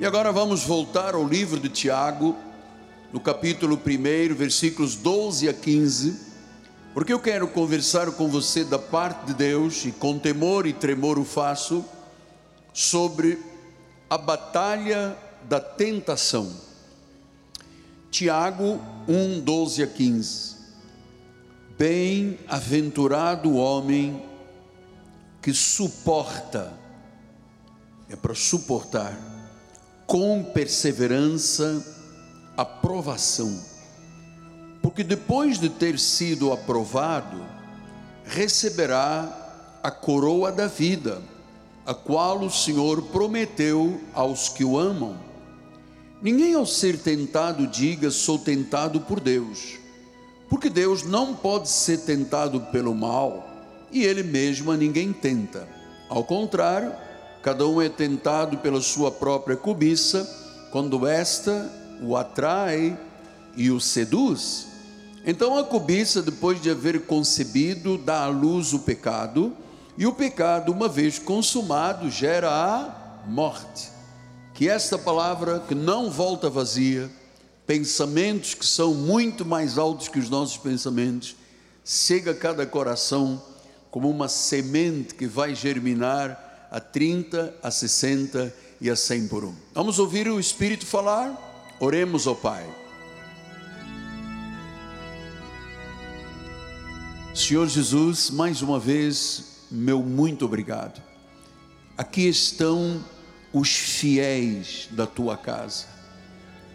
E agora vamos voltar ao livro de Tiago, no capítulo 1, versículos 12 a 15, porque eu quero conversar com você da parte de Deus, e com temor e tremor o faço, sobre a batalha da tentação. Tiago 1, 12 a 15. Bem-aventurado o homem que suporta, é para suportar, com perseverança, a provação, porque depois de ter sido aprovado, receberá a coroa da vida, a qual o Senhor prometeu aos que o amam. Ninguém ao ser tentado diga: sou tentado por Deus, porque Deus não pode ser tentado pelo mal e ele mesmo a ninguém tenta. Ao contrário, cada um é tentado pela sua própria cobiça, quando esta o atrai e o seduz. Então a cobiça, depois de haver concebido, dá à luz o pecado, e o pecado, uma vez consumado, gera a morte. Que esta palavra que não volta vazia, pensamentos que são muito mais altos que os nossos pensamentos, chega a cada coração como uma semente que vai germinar a 30, a 60 e a 100 por um. Vamos ouvir o Espírito falar? Oremos ao Pai. Senhor Jesus, mais uma vez, meu muito obrigado. Aqui estão os fiéis da tua casa,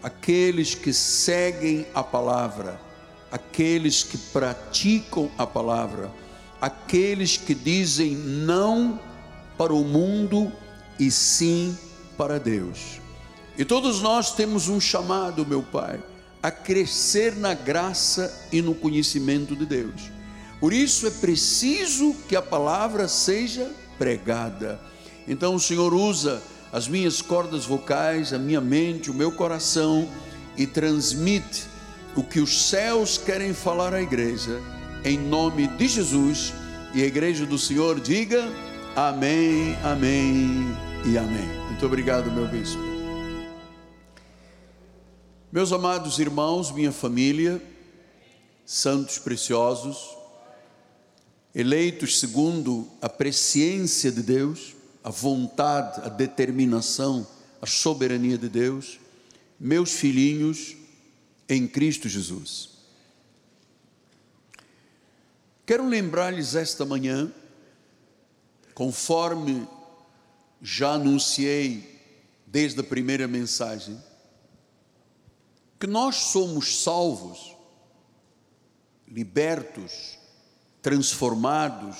aqueles que seguem a palavra, aqueles que praticam a palavra aqueles que dizem não para o mundo e sim para Deus. E todos nós temos um chamado, meu Pai, a crescer na graça e no conhecimento de Deus. Por isso é preciso que a palavra seja pregada. Então o Senhor usa as minhas cordas vocais, a minha mente, o meu coração e transmite o que os céus querem falar à igreja em nome de Jesus. E a igreja do Senhor diga amém, amém e amém. Muito obrigado, meu bispo. Meus amados irmãos, minha família, santos preciosos, eleitos segundo a presciência de Deus, a vontade, a determinação, a soberania de Deus, meus filhinhos em Cristo Jesus. Quero lembrar-lhes esta manhã, conforme já anunciei desde a primeira mensagem, que nós somos salvos, libertos, transformados,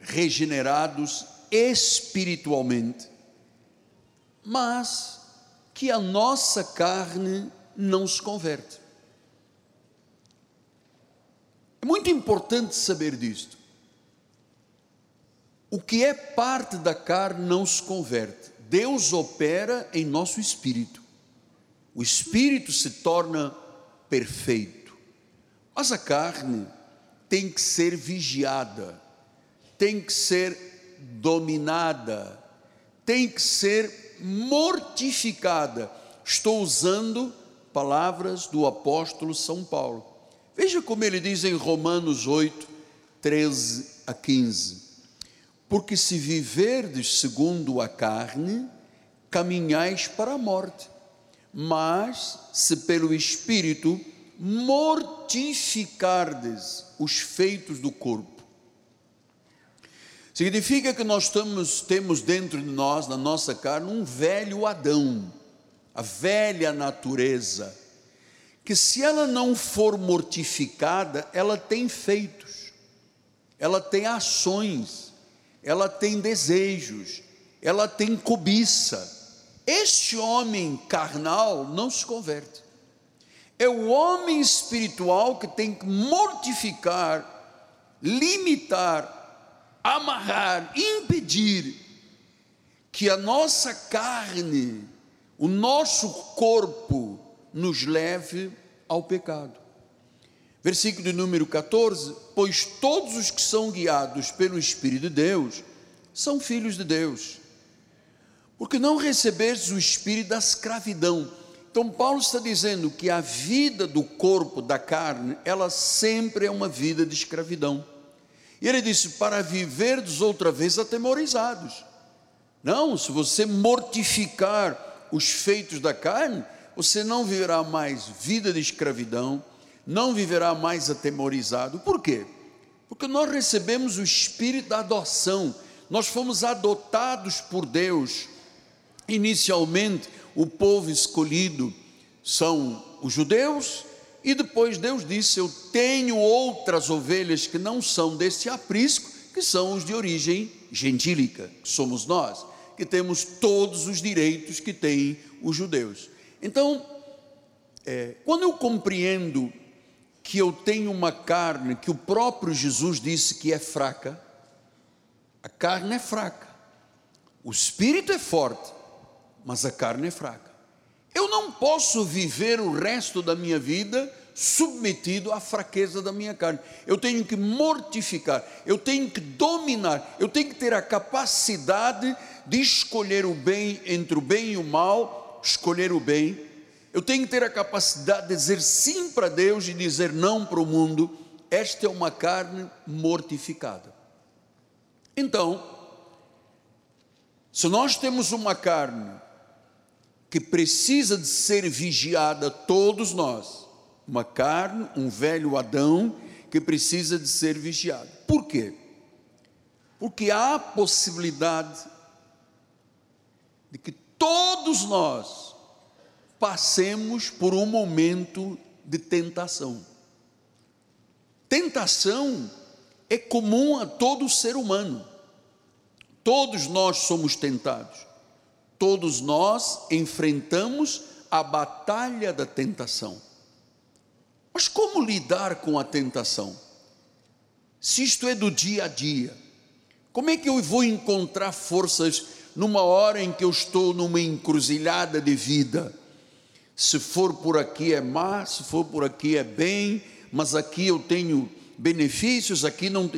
regenerados espiritualmente, mas que a nossa carne não se converte. É muito importante saber disto. O que é parte da carne não se converte. Deus opera em nosso espírito. O espírito se torna perfeito. Mas a carne tem que ser vigiada, tem que ser dominada, tem que ser mortificada. Estou usando palavras do apóstolo São Paulo. Veja como ele diz em Romanos 8, 13 a 15: Porque se viverdes segundo a carne, caminhais para a morte, mas se pelo Espírito mortificardes os feitos do corpo. Significa que nós estamos, temos dentro de nós, na nossa carne, um velho Adão, a velha natureza que se ela não for mortificada, ela tem feitos, ela tem ações, ela tem desejos, ela tem cobiça. Este homem carnal não se converte. É o homem espiritual que tem que mortificar, limitar, amarrar, impedir que a nossa carne, o nosso corpo, nos leve ao pecado. Versículo de número 14: Pois todos os que são guiados pelo Espírito de Deus são filhos de Deus. porque não recebestes o espírito da escravidão. Então, Paulo está dizendo que a vida do corpo, da carne, ela sempre é uma vida de escravidão. E ele disse: para viverdes outra vez atemorizados. Não, se você mortificar os feitos da carne, você não viverá mais vida de escravidão, não viverá mais atemorizado. Por quê? Porque nós recebemos o espírito da adoção, nós fomos adotados por Deus. Inicialmente, o povo escolhido são os judeus, e depois Deus disse: Eu tenho outras ovelhas que não são desse aprisco, que são os de origem gentílica, que somos nós, que temos todos os direitos que têm os judeus. Então, é, quando eu compreendo que eu tenho uma carne que o próprio Jesus disse que é fraca, a carne é fraca, o espírito é forte, mas a carne é fraca. Eu não posso viver o resto da minha vida submetido à fraqueza da minha carne. Eu tenho que mortificar, eu tenho que dominar, eu tenho que ter a capacidade de escolher o bem entre o bem e o mal, escolher o bem. Eu tenho que ter a capacidade de dizer sim para Deus e dizer não para o mundo. Esta é uma carne mortificada. Então, se nós temos uma carne que precisa de ser vigiada, todos nós. Uma carne, um velho Adão que precisa de ser vigiado. Por quê? Porque há a possibilidade de que todos nós passemos por um momento de tentação. Tentação é comum a todo ser humano. Todos nós somos tentados todos nós enfrentamos a batalha da tentação. Mas como lidar com a tentação? Se isto é do dia a dia, como é que eu vou encontrar forças numa hora em que eu estou numa encruzilhada de vida? Se for por aqui é má, se for por aqui é bem, mas aqui eu tenho benefícios, aqui não.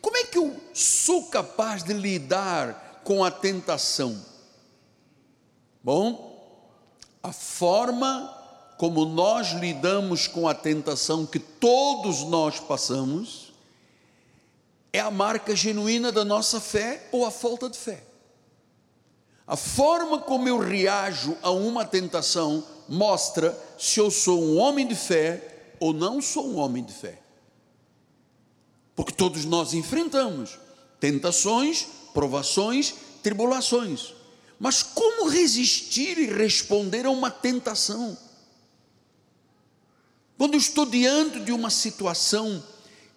Como é que eu sou capaz de lidar com a tentação? Bom, a forma como nós lidamos com a tentação que todos nós passamos é a marca genuína da nossa fé ou a falta de fé. A forma como eu reajo a uma tentação mostra se eu sou um homem de fé ou não sou um homem de fé. Porque todos nós enfrentamos tentações, provações, tribulações. Mas como resistir e responder a uma tentação? Quando eu estou diante de uma situação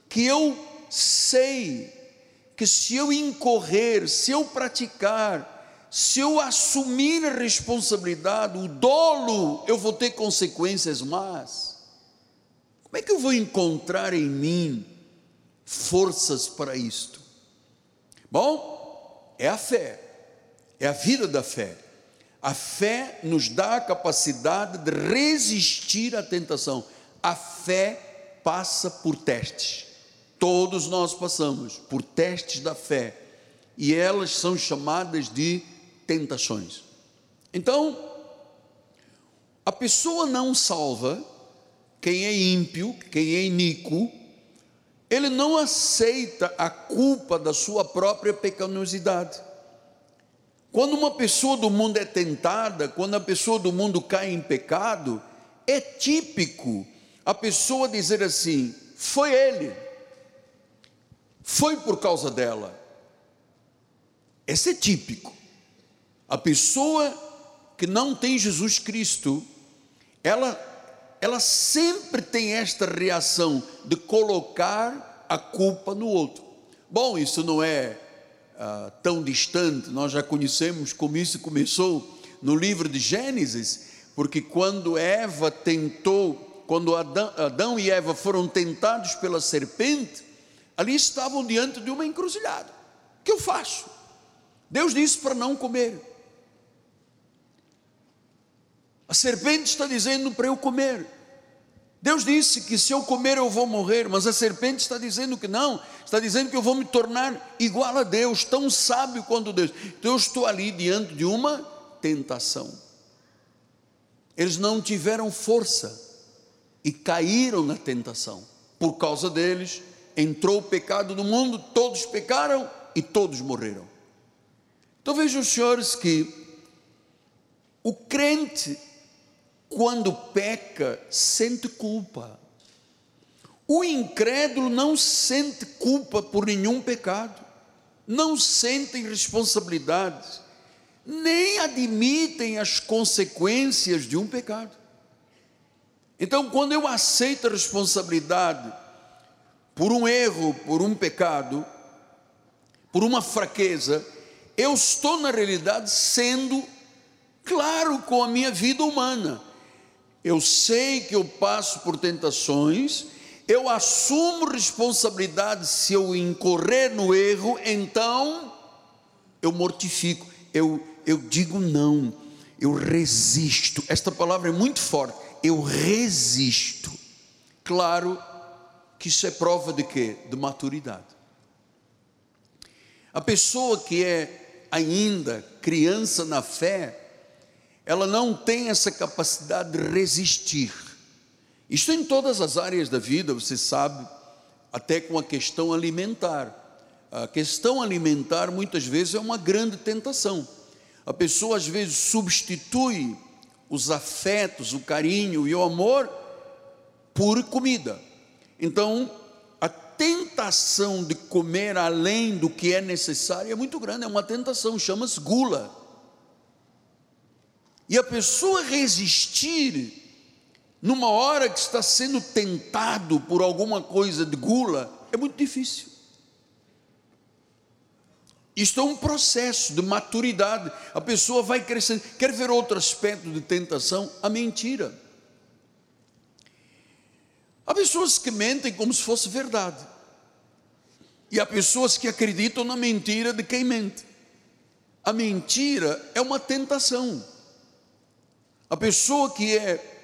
que eu sei que se eu incorrer, se eu praticar, se eu assumir a responsabilidade, o dolo, eu vou ter consequências más. Como é que eu vou encontrar em mim forças para isto? Bom, é a fé é a vida da fé. A fé nos dá a capacidade de resistir à tentação. A fé passa por testes. Todos nós passamos por testes da fé. E elas são chamadas de tentações. Então, a pessoa não salva, quem é ímpio, quem é iníquo, ele não aceita a culpa da sua própria pecaminosidade. Quando uma pessoa do mundo é tentada, quando a pessoa do mundo cai em pecado, é típico a pessoa dizer assim: foi ele, foi por causa dela. Esse é típico. A pessoa que não tem Jesus Cristo, ela, ela sempre tem esta reação de colocar a culpa no outro. Bom, isso não é ah, tão distante, nós já conhecemos como isso começou no livro de Gênesis, porque quando Eva tentou, quando Adão, Adão e Eva foram tentados pela serpente, ali estavam diante de uma encruzilhada. O que eu faço? Deus disse para não comer. A serpente está dizendo para eu comer. Deus disse que se eu comer eu vou morrer, mas a serpente está dizendo que não, está dizendo que eu vou me tornar igual a Deus, tão sábio quanto Deus. Então eu estou ali diante de uma tentação. Eles não tiveram força e caíram na tentação. Por causa deles, entrou o pecado no mundo, todos pecaram e todos morreram. Então vejam, senhores, que o crente, quando peca, sente culpa. O incrédulo não sente culpa por nenhum pecado, não sentem responsabilidades, nem admitem as consequências de um pecado. Então, quando eu aceito a responsabilidade por um erro, por um pecado, por uma fraqueza, eu estou na realidade sendo claro com a minha vida humana. Eu sei que eu passo por tentações, eu assumo responsabilidade se eu incorrer no erro, então eu mortifico, eu, eu digo não, eu resisto. Esta palavra é muito forte, eu resisto. Claro que isso é prova de quê? De maturidade. A pessoa que é ainda criança na fé, ela não tem essa capacidade de resistir. Isto em todas as áreas da vida, você sabe, até com a questão alimentar. A questão alimentar muitas vezes é uma grande tentação. A pessoa às vezes substitui os afetos, o carinho e o amor por comida. Então, a tentação de comer além do que é necessário é muito grande, é uma tentação, chama-se gula. E a pessoa resistir numa hora que está sendo tentado por alguma coisa de gula, é muito difícil. Isto é um processo de maturidade. A pessoa vai crescendo. Quer ver outro aspecto de tentação? A mentira. Há pessoas que mentem como se fosse verdade. E há pessoas que acreditam na mentira de quem mente. A mentira é uma tentação. A pessoa que é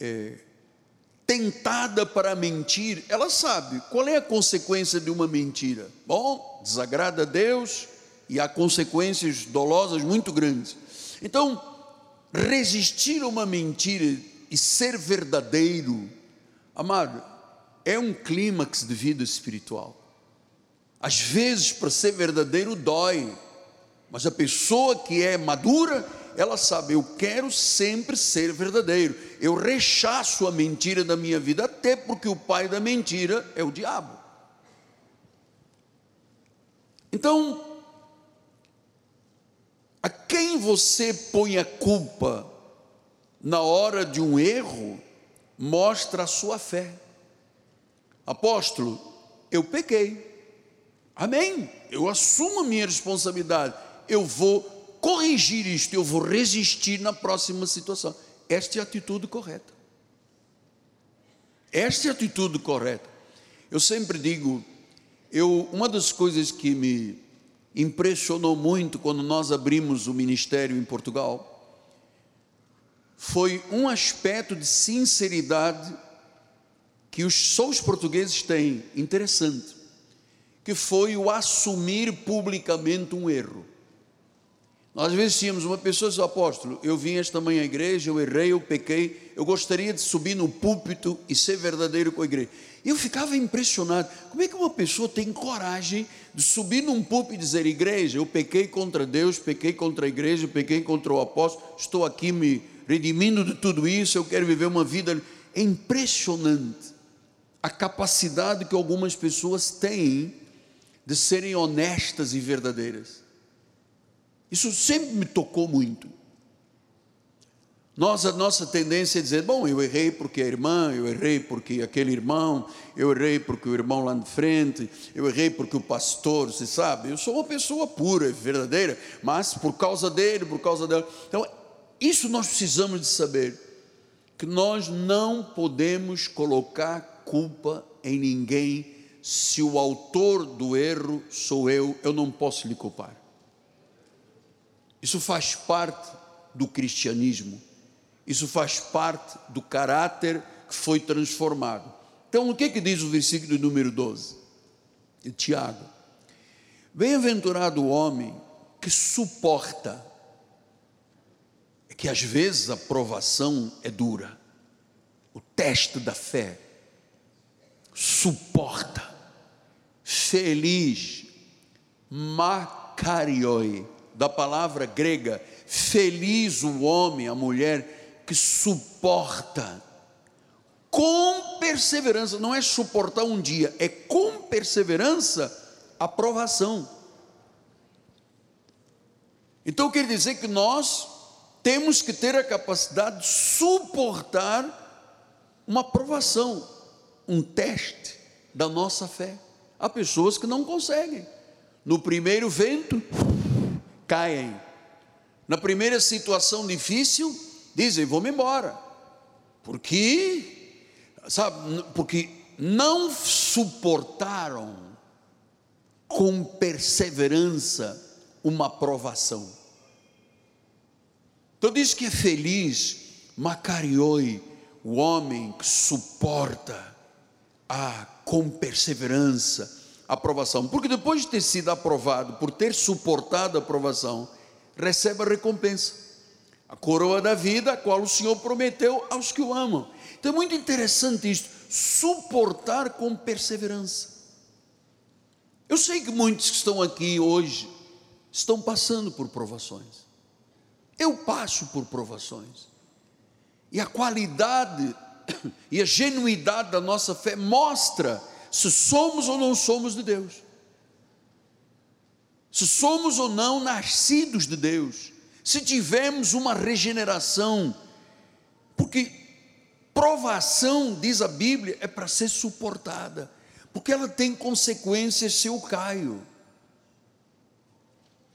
é, tentada para mentir, ela sabe qual é a consequência de uma mentira. Bom, desagrada a Deus e há consequências dolosas muito grandes. Então, resistir a uma mentira e ser verdadeiro, amado, é um clímax de vida espiritual. Às vezes, para ser verdadeiro, dói, mas a pessoa que é madura, ela sabe, eu quero sempre ser verdadeiro. Eu rechaço a mentira da minha vida, até porque o pai da mentira é o diabo. Então, a quem você põe a culpa na hora de um erro, mostra a sua fé. Apóstolo, eu pequei. Amém. Eu assumo a minha responsabilidade. Eu vou corrigir isto, eu vou resistir na próxima situação. Esta é a atitude correta. Esta é a atitude correta. Eu sempre digo, eu, uma das coisas que me impressionou muito quando nós abrimos o ministério em Portugal foi um aspecto de sinceridade que os, só os portugueses têm, interessante, que foi o assumir publicamente um erro. Nós às vezes tínhamos uma pessoa, seu apóstolo, eu vim esta manhã à igreja, eu errei, eu pequei, eu gostaria de subir no púlpito e ser verdadeiro com a igreja. Eu ficava impressionado, como é que uma pessoa tem coragem de subir num púlpito e dizer, igreja, eu pequei contra Deus, pequei contra a igreja, pequei contra o apóstolo, estou aqui me redimindo de tudo isso, eu quero viver uma vida. É impressionante a capacidade que algumas pessoas têm de serem honestas e verdadeiras. Isso sempre me tocou muito. Nós, a nossa tendência é dizer: bom, eu errei porque a irmã, eu errei porque aquele irmão, eu errei porque o irmão lá de frente, eu errei porque o pastor, você sabe, eu sou uma pessoa pura, verdadeira, mas por causa dele, por causa dela. Então, isso nós precisamos de saber, que nós não podemos colocar culpa em ninguém, se o autor do erro sou eu, eu não posso lhe culpar. Isso faz parte do cristianismo. Isso faz parte do caráter que foi transformado. Então, o que, é que diz o versículo número 12? De Tiago. Bem-aventurado o homem que suporta é que às vezes a provação é dura. O teste da fé suporta. Feliz, makarioi, da palavra grega, feliz o homem, a mulher que suporta com perseverança, não é suportar um dia, é com perseverança a provação. Então quer dizer que nós temos que ter a capacidade de suportar uma provação, um teste da nossa fé. Há pessoas que não conseguem. No primeiro vento, caem. Na primeira situação difícil, dizem: vou-me embora. Porque, sabe, porque não suportaram com perseverança uma provação. Então diz que é feliz, Macarioi, o homem que suporta a com perseverança aprovação, porque depois de ter sido aprovado, por ter suportado a aprovação, recebe a recompensa, a coroa da vida, a qual o Senhor prometeu aos que o amam. Então é muito interessante isso, suportar com perseverança. Eu sei que muitos que estão aqui hoje estão passando por provações. Eu passo por provações. E a qualidade e a genuidade da nossa fé mostra se somos ou não somos de Deus. Se somos ou não nascidos de Deus. Se tivemos uma regeneração. Porque provação, diz a Bíblia, é para ser suportada. Porque ela tem consequências se eu caio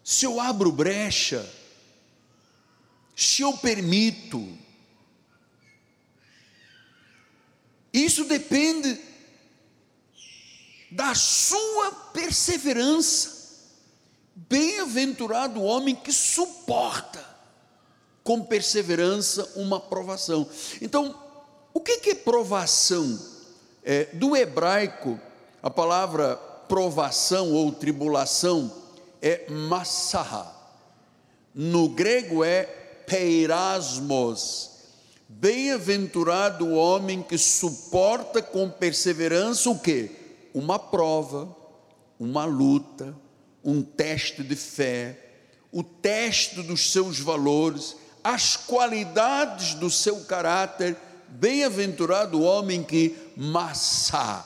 se eu abro brecha, se eu permito. Isso depende da sua perseverança. Bem-aventurado o homem que suporta com perseverança uma provação. Então, o que é provação? É, do hebraico, a palavra provação ou tribulação é massaha. No grego é peirasmos. Bem-aventurado o homem que suporta com perseverança o que? Uma prova, uma luta, um teste de fé, o teste dos seus valores, as qualidades do seu caráter. Bem-aventurado o homem que massa,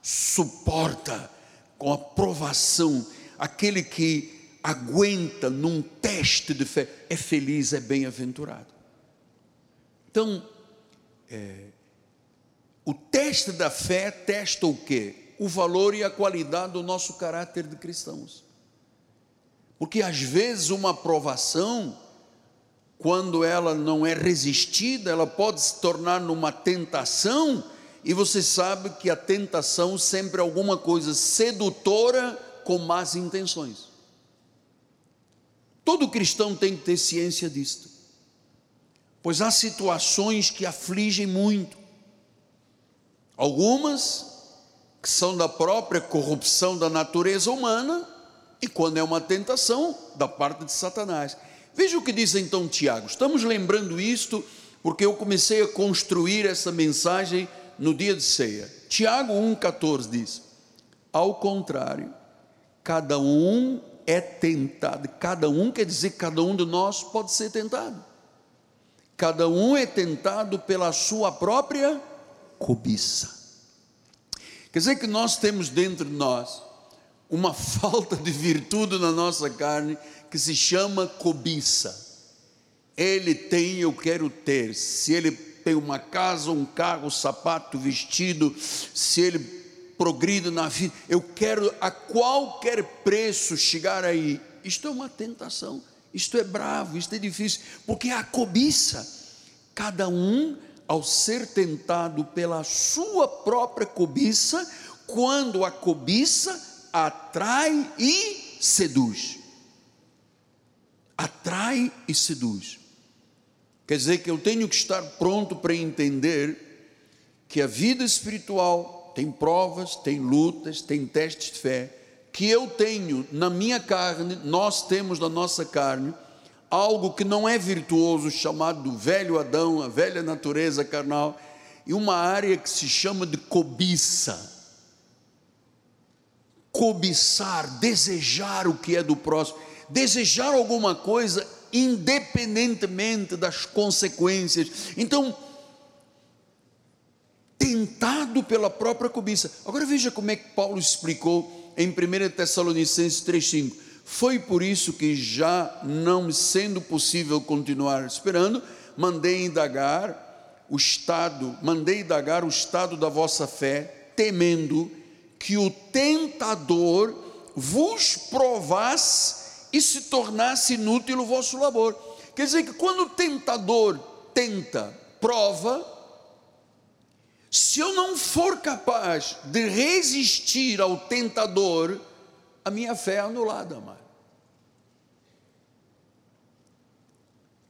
suporta com a provação aquele que aguenta num teste de fé é feliz, é bem-aventurado. Então, é, o teste da fé testa o quê? O valor e a qualidade do nosso caráter de cristãos. Porque às vezes uma provação, quando ela não é resistida, ela pode se tornar numa tentação, e você sabe que a tentação sempre é alguma coisa sedutora com más intenções. Todo cristão tem que ter ciência disto, pois há situações que afligem muito, algumas que são da própria corrupção da natureza humana, e quando é uma tentação, da parte de Satanás. Veja o que diz então Tiago, estamos lembrando isto porque eu comecei a construir essa mensagem no dia de ceia. Tiago 1,14 diz: Ao contrário, cada um é tentado. Cada um quer dizer que cada um de nós pode ser tentado. Cada um é tentado pela sua própria cobiça. Quer dizer que nós temos dentro de nós uma falta de virtude na nossa carne que se chama cobiça. Ele tem, eu quero ter. Se ele tem uma casa, um carro, sapato, vestido, se ele progrido na vida, eu quero a qualquer preço chegar aí. Isto é uma tentação, isto é bravo, isto é difícil, porque é a cobiça. Cada um, ao ser tentado pela sua própria cobiça, quando a cobiça atrai e seduz. Atrai e seduz. Quer dizer que eu tenho que estar pronto para entender que a vida espiritual tem provas, tem lutas, tem testes de fé, que eu tenho na minha carne, nós temos na nossa carne, algo que não é virtuoso, chamado velho Adão, a velha natureza carnal, e uma área que se chama de cobiça. Cobiçar, desejar o que é do próximo, desejar alguma coisa independentemente das consequências. Então, tentado pela própria cobiça. Agora veja como é que Paulo explicou em 1 Tessalonicenses 3,5. Foi por isso que, já não sendo possível continuar esperando, mandei indagar o estado, mandei indagar o estado da vossa fé, temendo que o tentador vos provasse e se tornasse inútil o vosso labor. Quer dizer que quando o tentador tenta, prova, se eu não for capaz de resistir ao tentador, a minha fé é anulada, amado.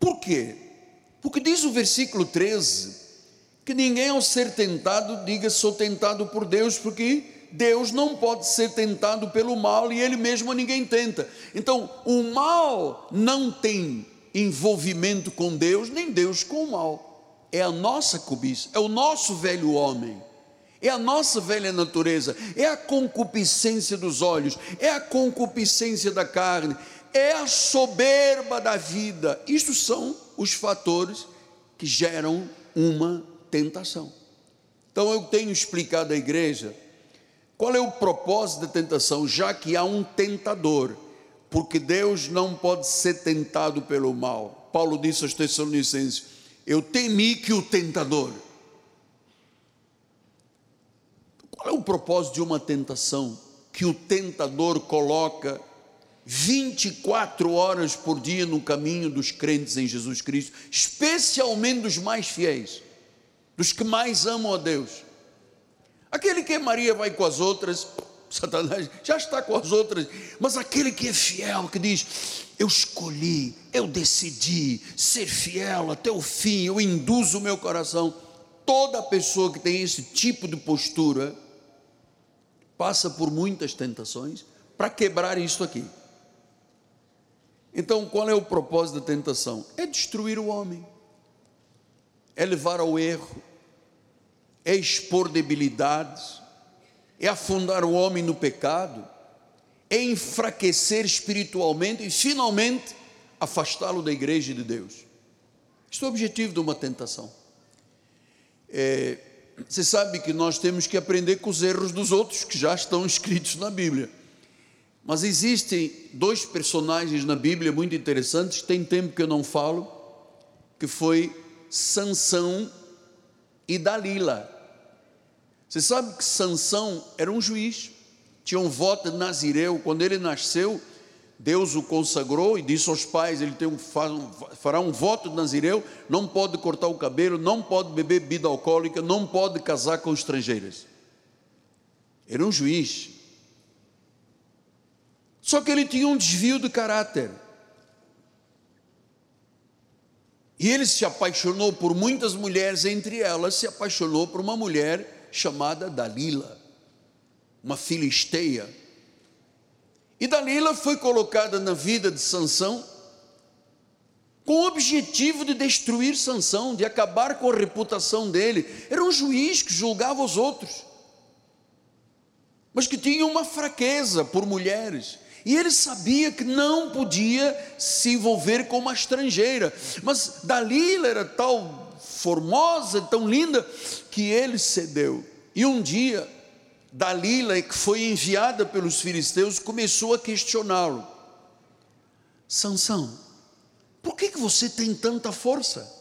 Por quê? Porque diz o versículo 13 que ninguém ao ser tentado diga sou tentado por Deus, porque Deus não pode ser tentado pelo mal e ele mesmo ninguém tenta. Então, o mal não tem envolvimento com Deus, nem Deus com o mal é a nossa cobiça, é o nosso velho homem, é a nossa velha natureza, é a concupiscência dos olhos, é a concupiscência da carne, é a soberba da vida. Isto são os fatores que geram uma tentação. Então eu tenho explicado à igreja qual é o propósito da tentação, já que há um tentador, porque Deus não pode ser tentado pelo mal. Paulo disse aos Tessalonicenses: eu temi que o tentador. Qual é o propósito de uma tentação? Que o tentador coloca 24 horas por dia no caminho dos crentes em Jesus Cristo, especialmente dos mais fiéis, dos que mais amam a Deus. Aquele que é Maria vai com as outras, Satanás já está com as outras, mas aquele que é fiel, que diz: Eu escolhi, eu decidi ser fiel até o fim, eu induzo o meu coração. Toda pessoa que tem esse tipo de postura passa por muitas tentações para quebrar isso aqui. Então, qual é o propósito da tentação? É destruir o homem, é levar ao erro, é expor debilidades, é afundar o homem no pecado, é enfraquecer espiritualmente e, finalmente, afastá-lo da igreja de Deus. Este é o objetivo de uma tentação. É, você sabe que nós temos que aprender com os erros dos outros que já estão escritos na Bíblia. Mas existem dois personagens na Bíblia muito interessantes, tem tempo que eu não falo, que foi Sansão e Dalila. Você sabe que Sansão era um juiz, tinha um voto de Nazireu, quando ele nasceu, Deus o consagrou e disse aos pais: ele tem um, fará um voto de Nazireu, não pode cortar o cabelo, não pode beber bebida alcoólica, não pode casar com estrangeiras. Era um juiz. Só que ele tinha um desvio de caráter. E ele se apaixonou por muitas mulheres, entre elas se apaixonou por uma mulher chamada Dalila, uma filisteia. E Dalila foi colocada na vida de Sansão com o objetivo de destruir Sansão, de acabar com a reputação dele. Era um juiz que julgava os outros, mas que tinha uma fraqueza por mulheres. E ele sabia que não podia se envolver com uma estrangeira. Mas Dalila era tal formosa, tão linda, que ele cedeu. E um dia, Dalila, que foi enviada pelos filisteus, começou a questioná-lo: Sansão, por que, que você tem tanta força?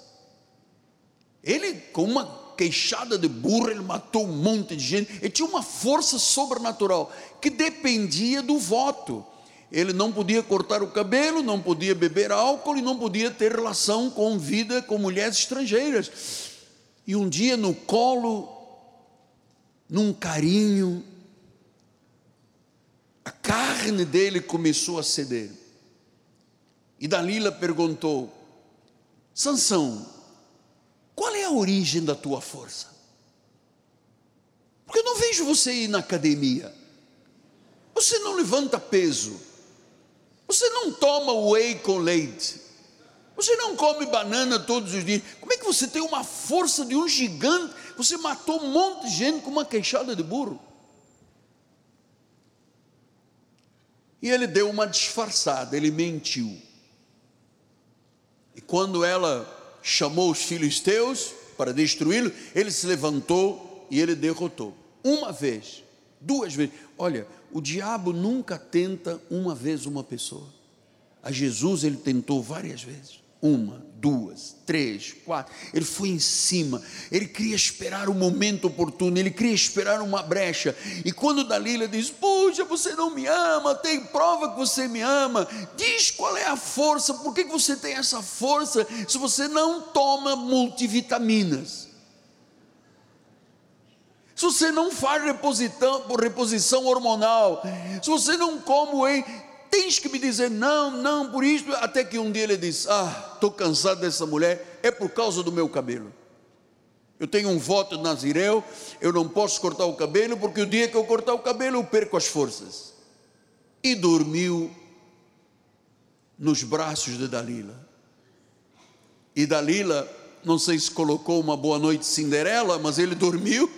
Ele, com uma queixada de burro, ele matou um monte de gente, ele tinha uma força sobrenatural que dependia do voto. Ele não podia cortar o cabelo, não podia beber álcool e não podia ter relação com vida com mulheres estrangeiras. E um dia, no colo, num carinho, a carne dele começou a ceder. E Dalila perguntou: Sansão, qual é a origem da tua força? Porque eu não vejo você ir na academia. Você não levanta peso. Você não toma whey com leite. Você não come banana todos os dias. Como é que você tem uma força de um gigante? Você matou um monte de gente com uma queixada de burro. E ele deu uma disfarçada, ele mentiu. E quando ela chamou os filisteus para destruí-lo, ele se levantou e ele derrotou. Uma vez, duas vezes. Olha, o diabo nunca tenta uma vez uma pessoa. A Jesus ele tentou várias vezes. Uma, duas, três, quatro. Ele foi em cima. Ele queria esperar o momento oportuno. Ele queria esperar uma brecha. E quando Dalila diz: Puxa, você não me ama, tem prova que você me ama. Diz qual é a força, por que você tem essa força se você não toma multivitaminas? Se você não faz reposição, reposição hormonal, se você não come whey, tens que me dizer não, não, por isso, até que um dia ele disse: Ah, estou cansado dessa mulher, é por causa do meu cabelo. Eu tenho um voto de Nazireu, eu não posso cortar o cabelo, porque o dia que eu cortar o cabelo eu perco as forças. E dormiu nos braços de Dalila. E Dalila, não sei se colocou uma boa noite Cinderela, mas ele dormiu.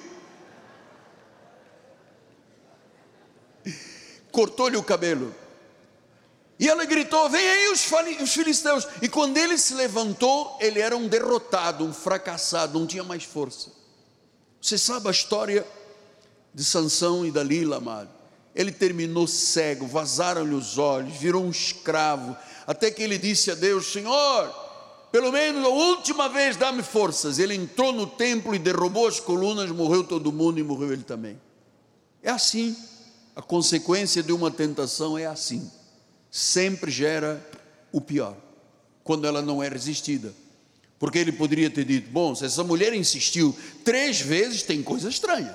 Cortou-lhe o cabelo. E ela gritou: Vem aí os, os filisteus. E quando ele se levantou, ele era um derrotado, um fracassado, não tinha mais força. Você sabe a história de Sansão e Dalila, amado? Ele terminou cego, vazaram-lhe os olhos, virou um escravo, até que ele disse a Deus: Senhor, pelo menos a última vez dá-me forças. Ele entrou no templo e derrubou as colunas, morreu todo mundo e morreu ele também. É assim, a consequência de uma tentação é assim sempre gera o pior, quando ela não é resistida. Porque ele poderia ter dito: bom, se essa mulher insistiu três vezes, tem coisa estranha.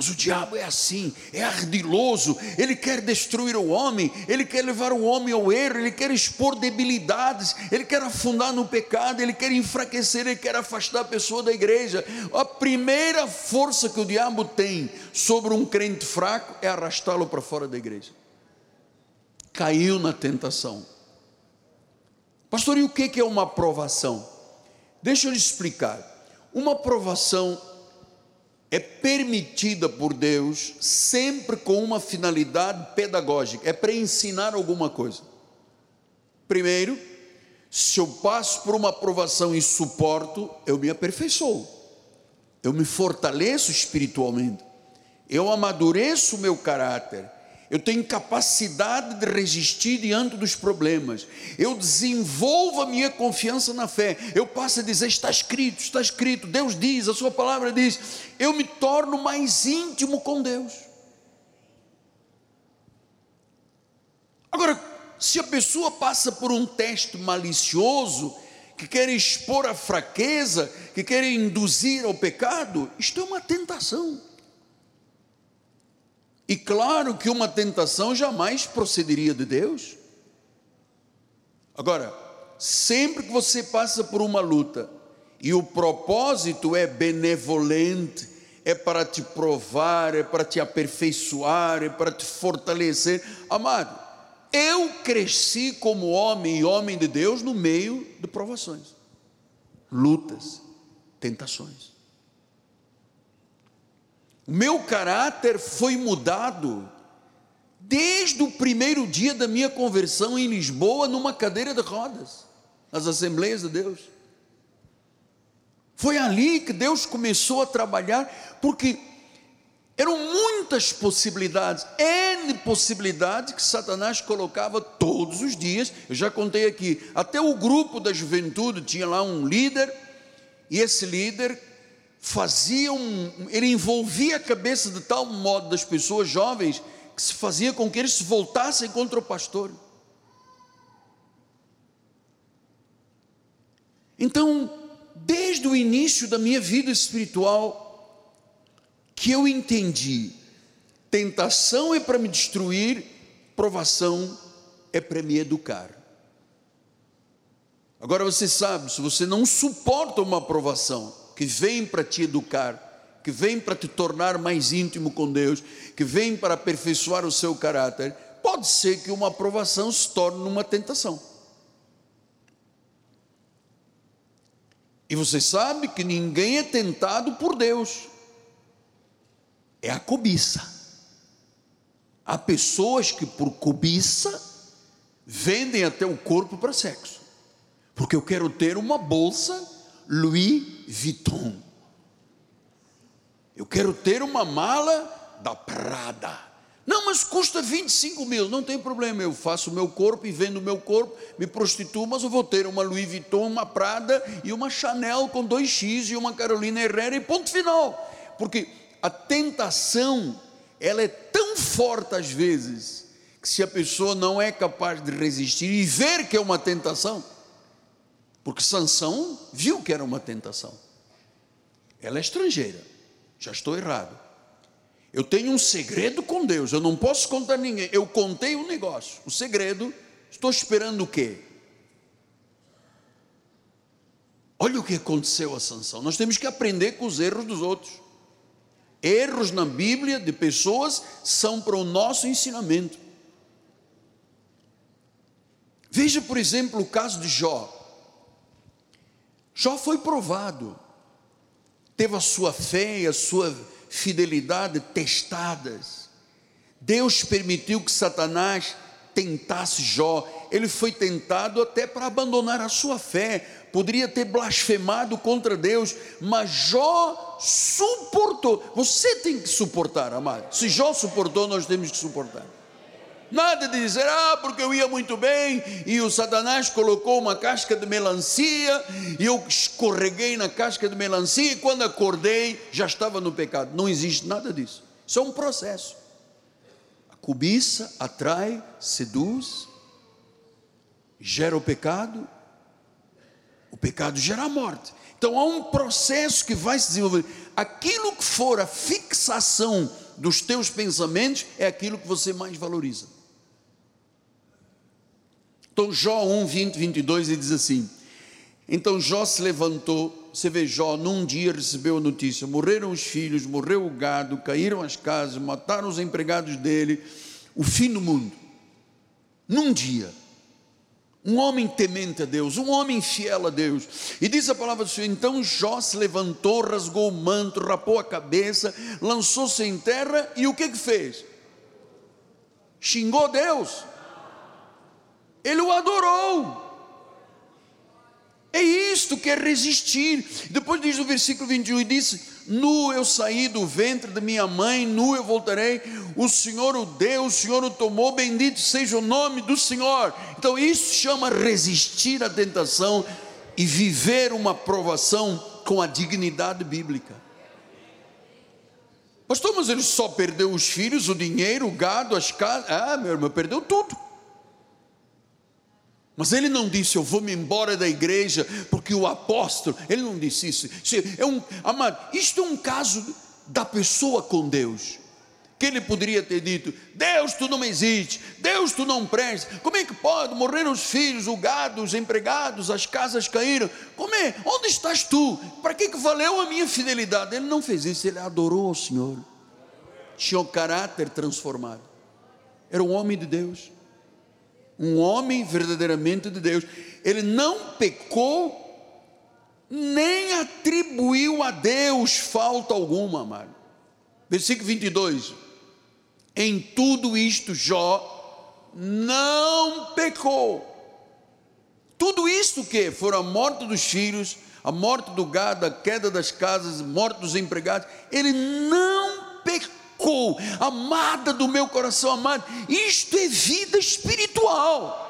Mas o diabo é assim, é ardiloso, ele quer destruir o homem, ele quer levar o homem ao erro, ele quer expor debilidades, ele quer afundar no pecado, ele quer enfraquecer, ele quer afastar a pessoa da igreja. A primeira força que o diabo tem sobre um crente fraco é arrastá-lo para fora da igreja. Caiu na tentação. Pastor, e o que é uma provação? Deixa eu lhe explicar. Uma provação é permitida por Deus sempre com uma finalidade pedagógica, é para ensinar alguma coisa. Primeiro, se eu passo por uma aprovação e suporto, eu me aperfeiçoo, eu me fortaleço espiritualmente, eu amadureço o meu caráter, eu tenho capacidade de resistir diante dos problemas, eu desenvolvo a minha confiança na fé, eu passo a dizer: está escrito, está escrito, Deus diz, a Sua palavra diz, eu me torno mais íntimo com Deus. Agora, se a pessoa passa por um teste malicioso, que quer expor a fraqueza, que quer induzir ao pecado, isto é uma tentação. E claro que uma tentação jamais procederia de Deus. Agora, sempre que você passa por uma luta e o propósito é benevolente, é para te provar, é para te aperfeiçoar, é para te fortalecer, amado. Eu cresci como homem e homem de Deus no meio de provações, lutas, tentações. O meu caráter foi mudado desde o primeiro dia da minha conversão em Lisboa, numa cadeira de rodas, nas Assembleias de Deus. Foi ali que Deus começou a trabalhar, porque eram muitas possibilidades, N possibilidades que Satanás colocava todos os dias. Eu já contei aqui, até o grupo da juventude tinha lá um líder, e esse líder fazia um, ele envolvia a cabeça de tal modo das pessoas jovens que se fazia com que eles se voltassem contra o pastor. Então, desde o início da minha vida espiritual, que eu entendi, tentação é para me destruir, provação é para me educar. Agora você sabe, se você não suporta uma provação, que vem para te educar, que vem para te tornar mais íntimo com Deus, que vem para aperfeiçoar o seu caráter, pode ser que uma aprovação se torne uma tentação. E você sabe que ninguém é tentado por Deus, é a cobiça. Há pessoas que, por cobiça, vendem até o corpo para sexo, porque eu quero ter uma bolsa Louis Vuitton, eu quero ter uma mala da Prada. Não, mas custa 25 mil, não tem problema, eu faço o meu corpo e vendo o meu corpo, me prostituo, mas eu vou ter uma Louis Vuitton, uma Prada e uma Chanel com 2X e uma Carolina Herrera e ponto final. Porque a tentação, ela é tão forte às vezes, que se a pessoa não é capaz de resistir e ver que é uma tentação, porque Sansão viu que era uma tentação. Ela é estrangeira, já estou errado eu tenho um segredo com Deus, eu não posso contar a ninguém. Eu contei um negócio, o segredo, estou esperando o quê? Olha o que aconteceu a Sansão. Nós temos que aprender com os erros dos outros. Erros na Bíblia de pessoas são para o nosso ensinamento. Veja, por exemplo, o caso de Jó. Jó foi provado, teve a sua fé, a sua fidelidade testadas. Deus permitiu que Satanás tentasse Jó. Ele foi tentado até para abandonar a sua fé. Poderia ter blasfemado contra Deus, mas Jó suportou. Você tem que suportar, amado. Se Jó suportou, nós temos que suportar. Nada de dizer, ah, porque eu ia muito bem e o Satanás colocou uma casca de melancia e eu escorreguei na casca de melancia e quando acordei já estava no pecado. Não existe nada disso. Isso é um processo. A cobiça atrai, seduz, gera o pecado, o pecado gera a morte. Então há um processo que vai se desenvolver. Aquilo que for a fixação dos teus pensamentos é aquilo que você mais valoriza. Então, Jó 1, 20, 22, ele diz assim: Então Jó se levantou, você vê Jó, num dia recebeu a notícia: morreram os filhos, morreu o gado, caíram as casas, mataram os empregados dele, o fim do mundo. Num dia. Um homem temente a Deus, um homem fiel a Deus. E diz a palavra do Senhor: então Jó se levantou, rasgou o manto, rapou a cabeça, lançou-se em terra e o que que fez? Xingou Deus. Ele o adorou. É isto que é resistir. Depois diz o versículo 21 e disse: Nu eu saí do ventre de minha mãe, nu eu voltarei. O Senhor o deu, o Senhor o tomou, bendito seja o nome do Senhor. Então isso chama resistir à tentação e viver uma provação com a dignidade bíblica. Pastor, mas ele só perdeu os filhos, o dinheiro, o gado, as casas. Ah, meu irmão, perdeu tudo. Mas ele não disse, eu vou me embora da igreja, porque o apóstolo, ele não disse isso. É um, amado, isto é um caso da pessoa com Deus. Que ele poderia ter dito: Deus, tu não existe, Deus, tu não presta. Como é que pode? Morreram os filhos, o gado, os empregados, as casas caíram. Como é? Onde estás tu? Para que, que valeu a minha fidelidade? Ele não fez isso, ele adorou o Senhor. Tinha o caráter transformado. Era um homem de Deus um homem verdadeiramente de Deus, ele não pecou, nem atribuiu a Deus falta alguma, amado. Versículo 22. Em tudo isto, Jó não pecou. Tudo isto que foram a morte dos filhos, a morte do gado, a queda das casas, morte dos empregados, ele não pecou amada do meu coração amado, isto é vida espiritual.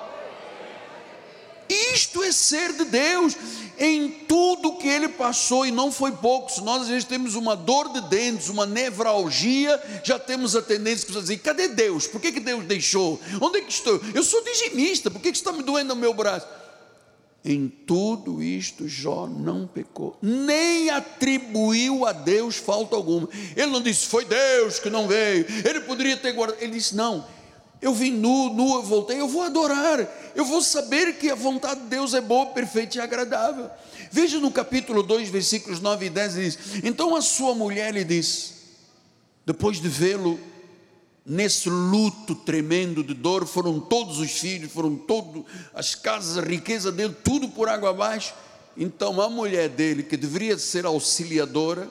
Isto é ser de Deus em tudo que ele passou, e não foi pouco. Se nós às vezes temos uma dor de dentes, uma nevralgia, já temos a tendência de dizer: cadê Deus? Por que, que Deus deixou? Onde é que estou? Eu sou dizimista, por que, que está me doendo no meu braço? Em tudo isto, Jó não pecou, nem atribuiu a Deus falta alguma. Ele não disse, foi Deus que não veio, ele poderia ter guardado. Ele disse, não, eu vim nu, nu eu voltei, eu vou adorar, eu vou saber que a vontade de Deus é boa, perfeita e agradável. Veja no capítulo 2, versículos 9 e 10, ele diz: Então a sua mulher lhe disse, depois de vê-lo nesse luto tremendo de dor, foram todos os filhos, foram todas as casas, a riqueza dele, tudo por água abaixo. Então a mulher dele, que deveria ser auxiliadora,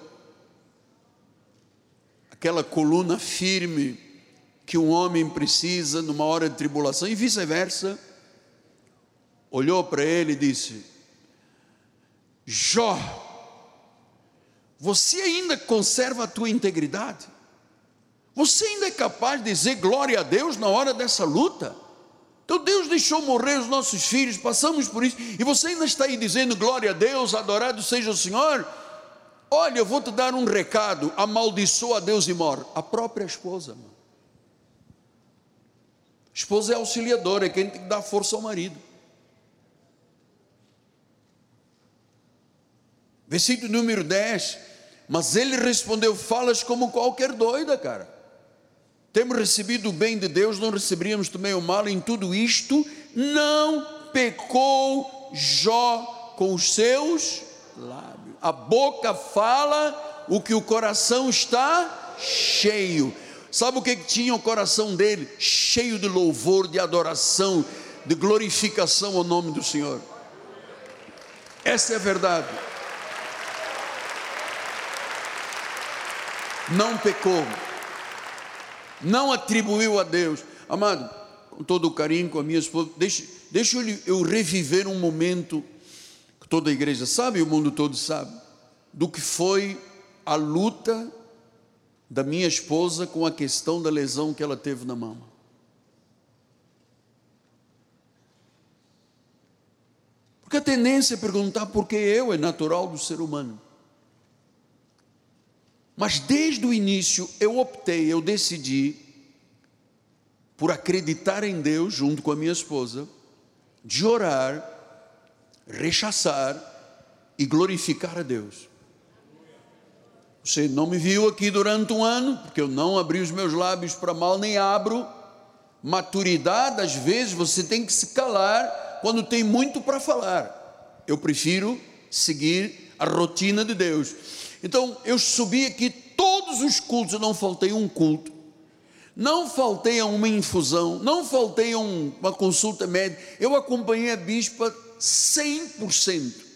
aquela coluna firme que um homem precisa numa hora de tribulação, e vice-versa, olhou para ele e disse: Jó, você ainda conserva a tua integridade? Você ainda é capaz de dizer glória a Deus na hora dessa luta? Então Deus deixou morrer os nossos filhos, passamos por isso, e você ainda está aí dizendo glória a Deus, adorado seja o Senhor. Olha, eu vou te dar um recado: amaldiçoa a Deus e morre. A própria esposa, mano. A esposa é auxiliadora, é quem tem que dar força ao marido. Versículo número 10. Mas ele respondeu: Falas como qualquer doida, cara. Temos recebido o bem de Deus, não receberíamos também o mal em tudo isto. Não pecou Jó com os seus lábios. A boca fala o que o coração está cheio. Sabe o que tinha o coração dele? Cheio de louvor, de adoração, de glorificação ao nome do Senhor. Essa é a verdade. Não pecou não atribuiu a Deus. Amado, com todo o carinho com a minha esposa, deixa, deixa eu, reviver um momento que toda a igreja sabe, o mundo todo sabe, do que foi a luta da minha esposa com a questão da lesão que ela teve na mama. Porque a tendência é perguntar por que eu é natural do ser humano. Mas desde o início eu optei, eu decidi, por acreditar em Deus junto com a minha esposa, de orar, rechaçar e glorificar a Deus. Você não me viu aqui durante um ano, porque eu não abri os meus lábios para mal, nem abro. Maturidade, às vezes, você tem que se calar quando tem muito para falar. Eu prefiro seguir a rotina de Deus. Então eu subi aqui todos os cultos, eu não faltei um culto, não faltei a uma infusão, não faltei a um, uma consulta médica, eu acompanhei a bispa 100%.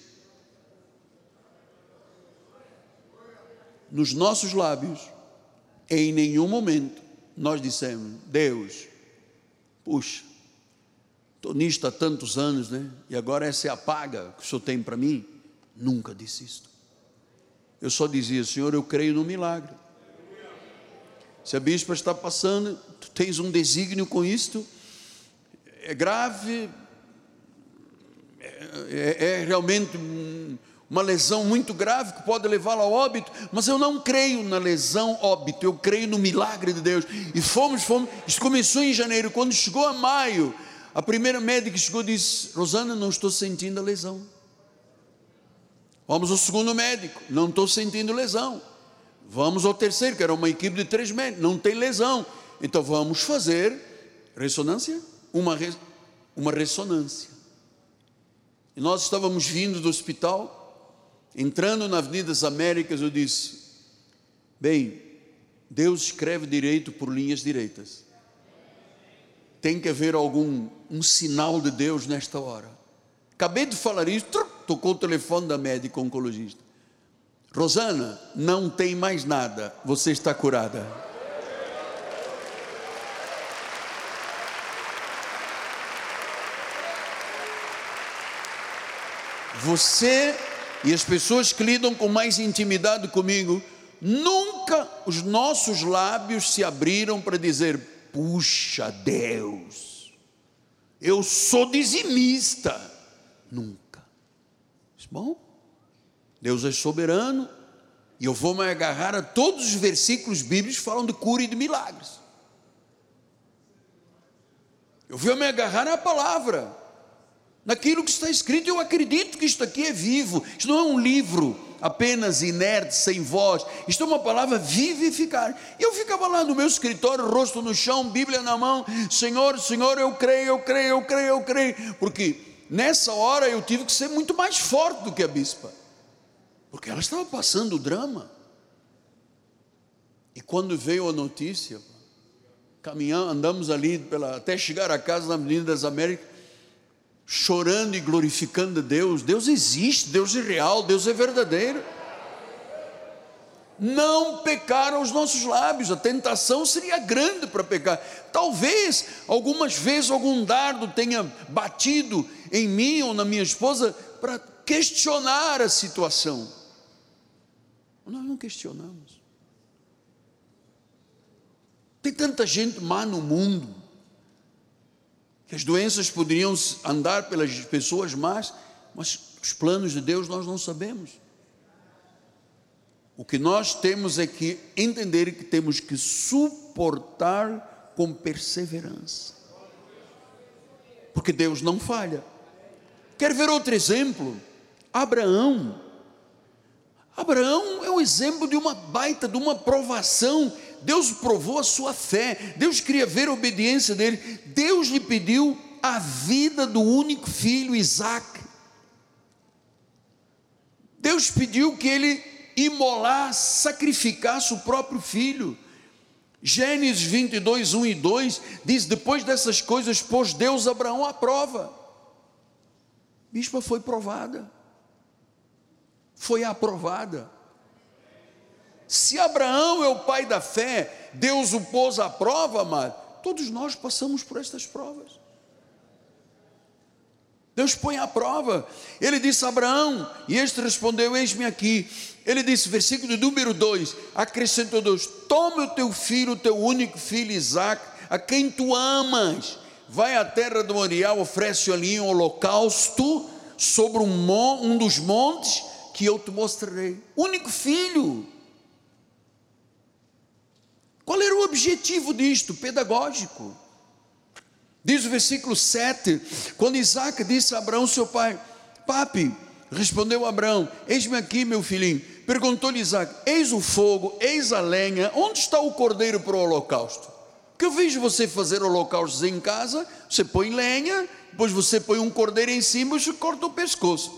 Nos nossos lábios, em nenhum momento, nós dissemos: Deus, puxa, estou nisto há tantos anos, né? E agora essa é a paga que o Senhor tem para mim. Nunca disse isto. Eu só dizia, Senhor, eu creio no milagre. Se a bispa está passando, tu tens um desígnio com isto, é grave, é, é, é realmente uma lesão muito grave que pode levá-la ao óbito, mas eu não creio na lesão óbito, eu creio no milagre de Deus. E fomos, fomos, isso começou em janeiro, quando chegou a maio, a primeira médica chegou e disse: Rosana, não estou sentindo a lesão. Vamos ao segundo médico, não estou sentindo lesão. Vamos ao terceiro, que era uma equipe de três médicos, não tem lesão. Então vamos fazer ressonância? Uma, uma ressonância. E nós estávamos vindo do hospital, entrando na Avenida das Américas, eu disse: Bem, Deus escreve direito por linhas direitas. Tem que haver algum um sinal de Deus nesta hora. Acabei de falar isso, tocou o telefone da médica oncologista. Rosana, não tem mais nada, você está curada. Você e as pessoas que lidam com mais intimidade comigo, nunca os nossos lábios se abriram para dizer: puxa Deus, eu sou dizimista. Nunca. Bom, Deus é soberano e eu vou me agarrar a todos os versículos bíblicos que falam de cura e de milagres. Eu vou me agarrar à palavra, naquilo que está escrito. Eu acredito que isto aqui é vivo. Isto não é um livro apenas inerte, sem voz. Isto é uma palavra viva eficaz. E eu ficava lá no meu escritório, rosto no chão, Bíblia na mão. Senhor, Senhor, eu creio, eu creio, eu creio, eu creio. Porque Nessa hora eu tive que ser muito mais forte do que a bispa, porque ela estava passando o drama. E quando veio a notícia, caminhando, andamos ali pela, até chegar a casa na Avenida das Américas, chorando e glorificando Deus. Deus existe, Deus é real, Deus é verdadeiro. Não pecaram os nossos lábios, a tentação seria grande para pecar. Talvez algumas vezes algum dardo tenha batido em mim ou na minha esposa para questionar a situação. Nós não questionamos. Tem tanta gente má no mundo que as doenças poderiam andar pelas pessoas más, mas os planos de Deus nós não sabemos. O que nós temos é que entender que temos que suportar com perseverança. Porque Deus não falha. Quer ver outro exemplo? Abraão. Abraão é o exemplo de uma baita, de uma provação Deus provou a sua fé, Deus queria ver a obediência dele, Deus lhe pediu a vida do único filho, Isaac. Deus pediu que ele imolasse, sacrificasse o próprio filho. Gênesis 22, 1 e 2 diz: Depois dessas coisas, pôs Deus Abraão à prova. Bispa foi provada, foi aprovada. Se Abraão é o pai da fé, Deus o pôs à prova, amado, todos nós passamos por estas provas. Deus põe à prova. Ele disse a Abraão, e este respondeu: Eis-me aqui. Ele disse, versículo número 2: Acrescentou Deus: Toma o teu filho, o teu único filho Isaac, a quem tu amas, vai à terra do Moriá, oferece ali um holocausto sobre um, um dos montes que eu te mostrarei. Único filho. Qual era o objetivo disto? Pedagógico. Diz o versículo 7: quando Isaac disse a Abraão, seu pai, Papi, respondeu Abraão: Eis-me aqui, meu filhinho. Perguntou-lhe Isaac: Eis o fogo, eis a lenha, onde está o cordeiro para o holocausto? Que eu vejo você fazer holocaustos em casa, você põe lenha, depois você põe um cordeiro em cima e corta o pescoço.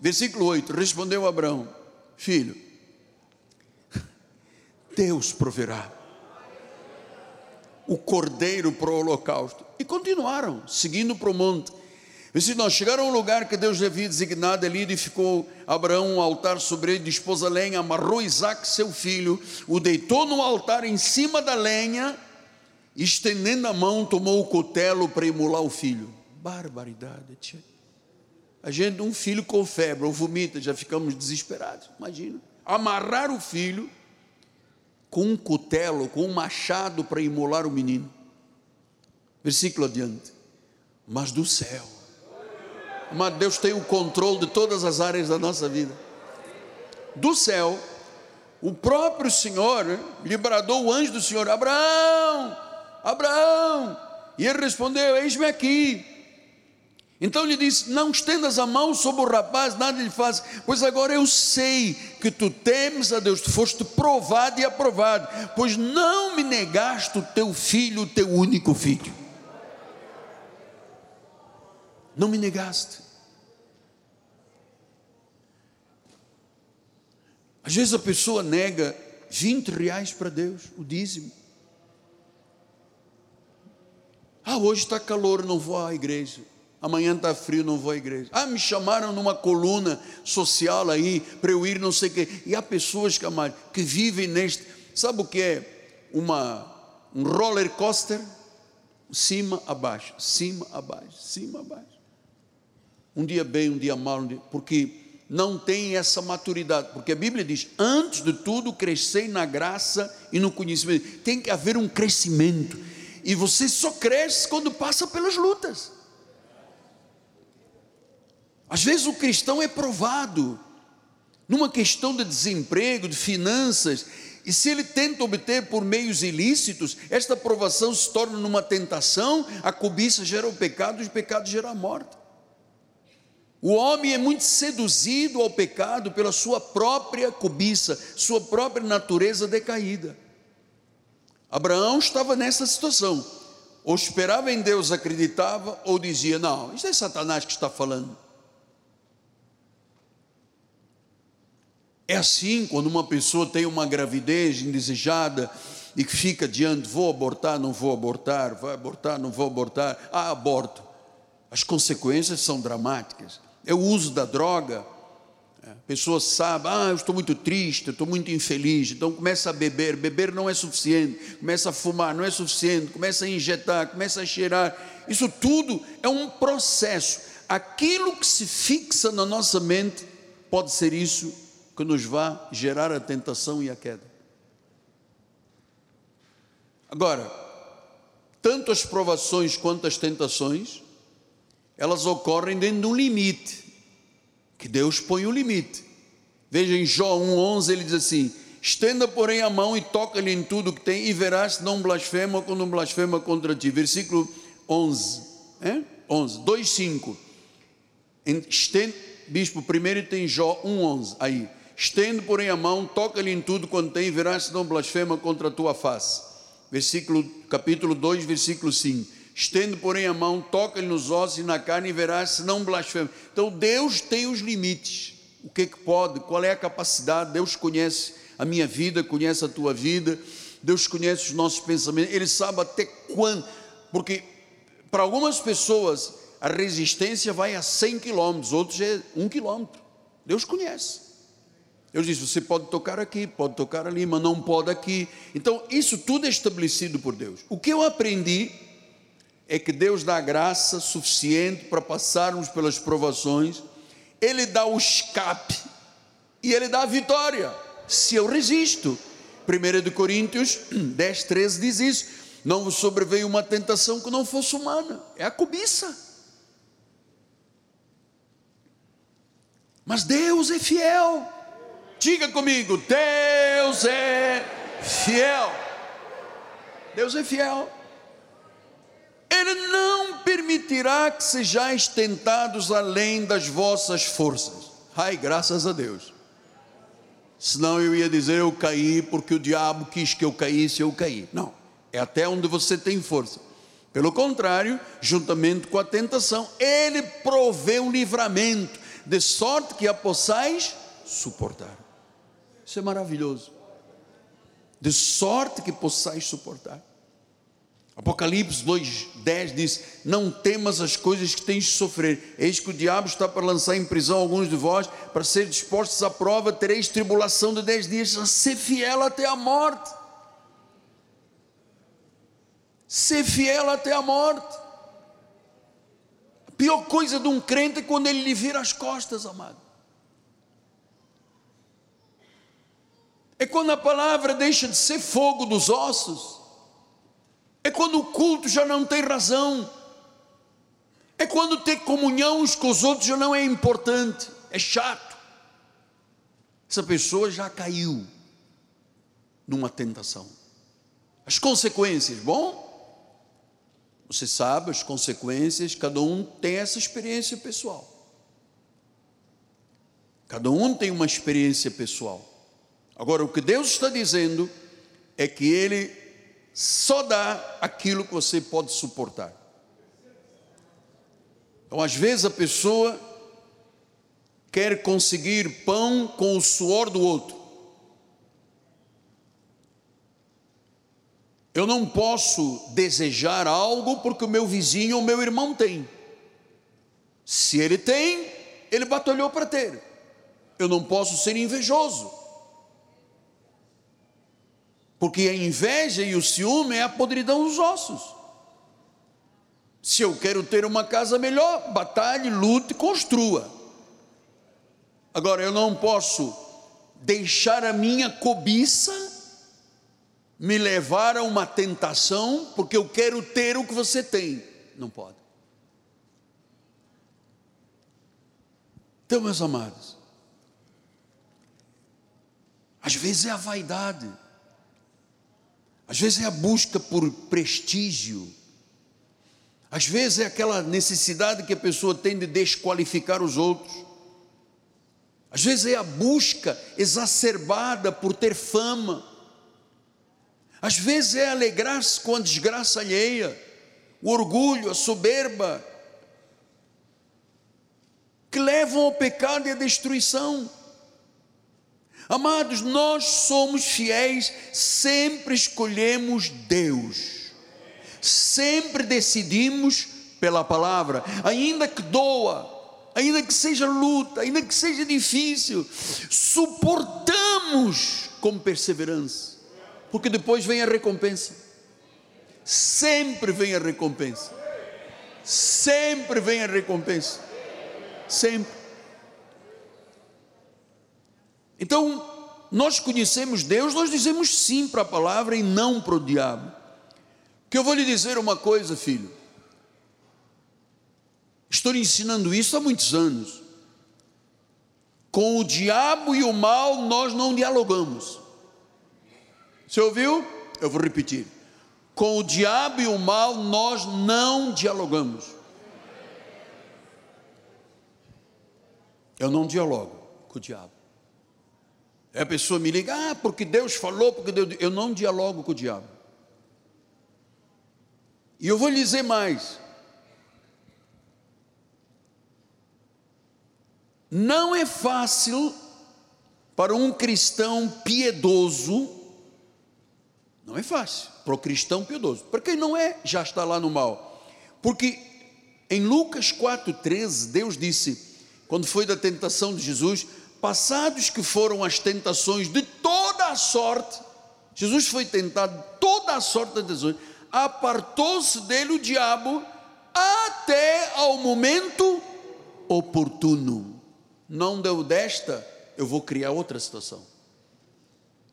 Versículo 8: Respondeu Abraão: Filho, Deus proverá o cordeiro para o holocausto. E continuaram, seguindo para o monte. E se nós chegaram a um lugar que Deus havia designado, ali edificou Abraão um altar sobre ele, dispôs a lenha, amarrou Isaac, seu filho, o deitou no altar em cima da lenha, estendendo a mão, tomou o cutelo para imular o filho. Barbaridade, tia. A gente, um filho com febre ou vomita, já ficamos desesperados. Imagina. Amarrar o filho com um cutelo, com um machado para imolar o menino. Versículo adiante. Mas do céu. Mas Deus tem o controle de todas as áreas da nossa vida. Do céu, o próprio Senhor lhe bradou o anjo do Senhor: Abraão, Abraão. E ele respondeu: Eis-me aqui. Então lhe disse: Não estendas a mão sobre o rapaz, nada lhe faz, pois agora eu sei que tu temes a Deus, tu foste provado e aprovado, pois não me negaste o teu filho, o teu único filho. Não me negaste. Às vezes a pessoa nega 20 reais para Deus, o dízimo. Ah, hoje está calor, não vou à igreja amanhã está frio, não vou à igreja. Ah, me chamaram numa coluna social aí para eu ir, não sei o quê. E há pessoas, camarada, que vivem neste. Sabe o que é? Uma, um roller coaster? Cima, abaixo, cima, abaixo, cima, abaixo. Um dia bem, um dia mal, um dia, porque não tem essa maturidade. Porque a Bíblia diz: antes de tudo, crescei na graça e no conhecimento. Tem que haver um crescimento. E você só cresce quando passa pelas lutas. Às vezes o cristão é provado numa questão de desemprego, de finanças, e se ele tenta obter por meios ilícitos, esta provação se torna numa tentação, a cobiça gera o pecado e o pecado gera a morte. O homem é muito seduzido ao pecado pela sua própria cobiça, sua própria natureza decaída. Abraão estava nessa situação. Ou esperava em Deus, acreditava, ou dizia: Não, isso é Satanás que está falando. É assim quando uma pessoa tem uma gravidez indesejada e que fica diante: vou abortar, não vou abortar, vai abortar, não vou abortar, ah, aborto. As consequências são dramáticas. É o uso da droga. A pessoa sabe, ah, eu estou muito triste, eu estou muito infeliz, então começa a beber, beber não é suficiente, começa a fumar, não é suficiente, começa a injetar, começa a cheirar. Isso tudo é um processo. Aquilo que se fixa na nossa mente pode ser isso que nos vá gerar a tentação e a queda. Agora, tanto as provações quanto as tentações, elas ocorrem dentro de um limite, que Deus põe um limite. Veja em Jó 1,11 ele diz assim: Estenda, porém, a mão e toca-lhe em tudo que tem, e verás se não blasfema quando blasfema contra ti. Versículo 11, é? 11, 2, 5. Estende, bispo, primeiro tem Jó 1,11, aí. Estende, porém, a mão, toca-lhe em tudo quando tem, e verás se não blasfema contra a tua face versículo, capítulo 2, versículo 5. Estendo, porém, a mão, toca-lhe nos ossos e na carne e verás se não blasfema. Então, Deus tem os limites. O que, que pode, qual é a capacidade? Deus conhece a minha vida, conhece a tua vida, Deus conhece os nossos pensamentos, Ele sabe até quando, porque para algumas pessoas a resistência vai a 100 quilômetros, outros é um quilômetro. Deus conhece. Eu disse: você pode tocar aqui, pode tocar ali, mas não pode aqui. Então, isso tudo é estabelecido por Deus. O que eu aprendi é que Deus dá graça suficiente para passarmos pelas provações, Ele dá o escape e Ele dá a vitória, se eu resisto. 1 Coríntios 10, 13 diz isso: Não vos sobreveio uma tentação que não fosse humana, é a cobiça. Mas Deus é fiel. Diga comigo: Deus é fiel. Deus é fiel. Ele não permitirá que sejais tentados além das vossas forças. Ai, graças a Deus. Senão eu ia dizer eu caí porque o diabo quis que eu caísse, eu caí. Não, é até onde você tem força. Pelo contrário, juntamente com a tentação, ele provê um livramento, de sorte que a possais suportar. Isso é maravilhoso. De sorte que possais suportar. Apocalipse 2,10 diz: Não temas as coisas que tens de sofrer, eis que o diabo está para lançar em prisão alguns de vós, para ser dispostos à prova, tereis tribulação de dez dias, ser fiel até a morte. Ser fiel até a morte. A pior coisa de um crente é quando ele lhe vira as costas, amado. é quando a palavra deixa de ser fogo dos ossos, é quando o culto já não tem razão, é quando ter comunhão uns com os outros já não é importante, é chato. Essa pessoa já caiu numa tentação. As consequências, bom, você sabe as consequências, cada um tem essa experiência pessoal. Cada um tem uma experiência pessoal. Agora, o que Deus está dizendo é que Ele só dá aquilo que você pode suportar. Então, às vezes, a pessoa quer conseguir pão com o suor do outro. Eu não posso desejar algo porque o meu vizinho ou meu irmão tem. Se ele tem, ele batalhou para ter. Eu não posso ser invejoso. Porque a inveja e o ciúme é a podridão dos ossos. Se eu quero ter uma casa melhor, batalhe, lute, construa. Agora eu não posso deixar a minha cobiça me levar a uma tentação, porque eu quero ter o que você tem. Não pode. Então, meus amados, às vezes é a vaidade às vezes é a busca por prestígio. Às vezes é aquela necessidade que a pessoa tem de desqualificar os outros. Às vezes é a busca exacerbada por ter fama. Às vezes é alegrar-se com a desgraça alheia, o orgulho, a soberba, que levam ao pecado e à destruição. Amados, nós somos fiéis, sempre escolhemos Deus, sempre decidimos pela palavra, ainda que doa, ainda que seja luta, ainda que seja difícil, suportamos com perseverança, porque depois vem a recompensa. Sempre vem a recompensa. Sempre vem a recompensa. Sempre. Então, nós conhecemos Deus, nós dizemos sim para a palavra e não para o diabo. Que eu vou lhe dizer uma coisa, filho. Estou lhe ensinando isso há muitos anos. Com o diabo e o mal nós não dialogamos. Você ouviu? Eu vou repetir. Com o diabo e o mal nós não dialogamos. Eu não dialogo com o diabo. É a pessoa me liga, ah, porque Deus falou, porque Deus. Eu não dialogo com o diabo. E eu vou lhe dizer mais. Não é fácil para um cristão piedoso, não é fácil para o cristão piedoso. Para quem não é, já está lá no mal. Porque em Lucas 4,13, Deus disse, quando foi da tentação de Jesus, passados que foram as tentações de toda a sorte, Jesus foi tentado toda a sorte de tentações, apartou-se dele o diabo até ao momento oportuno. Não deu desta, eu vou criar outra situação.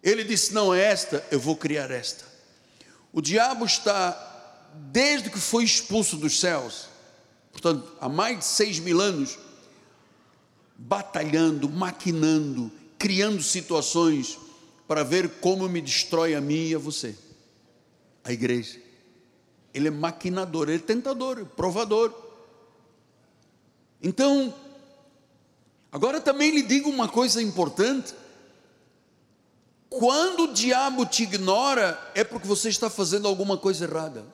Ele disse: não é esta, eu vou criar esta. O diabo está, desde que foi expulso dos céus, portanto, há mais de seis mil anos, batalhando, maquinando, criando situações para ver como me destrói a mim e a você, a igreja. Ele é maquinador, ele é tentador, provador. Então, agora também lhe digo uma coisa importante. Quando o diabo te ignora, é porque você está fazendo alguma coisa errada.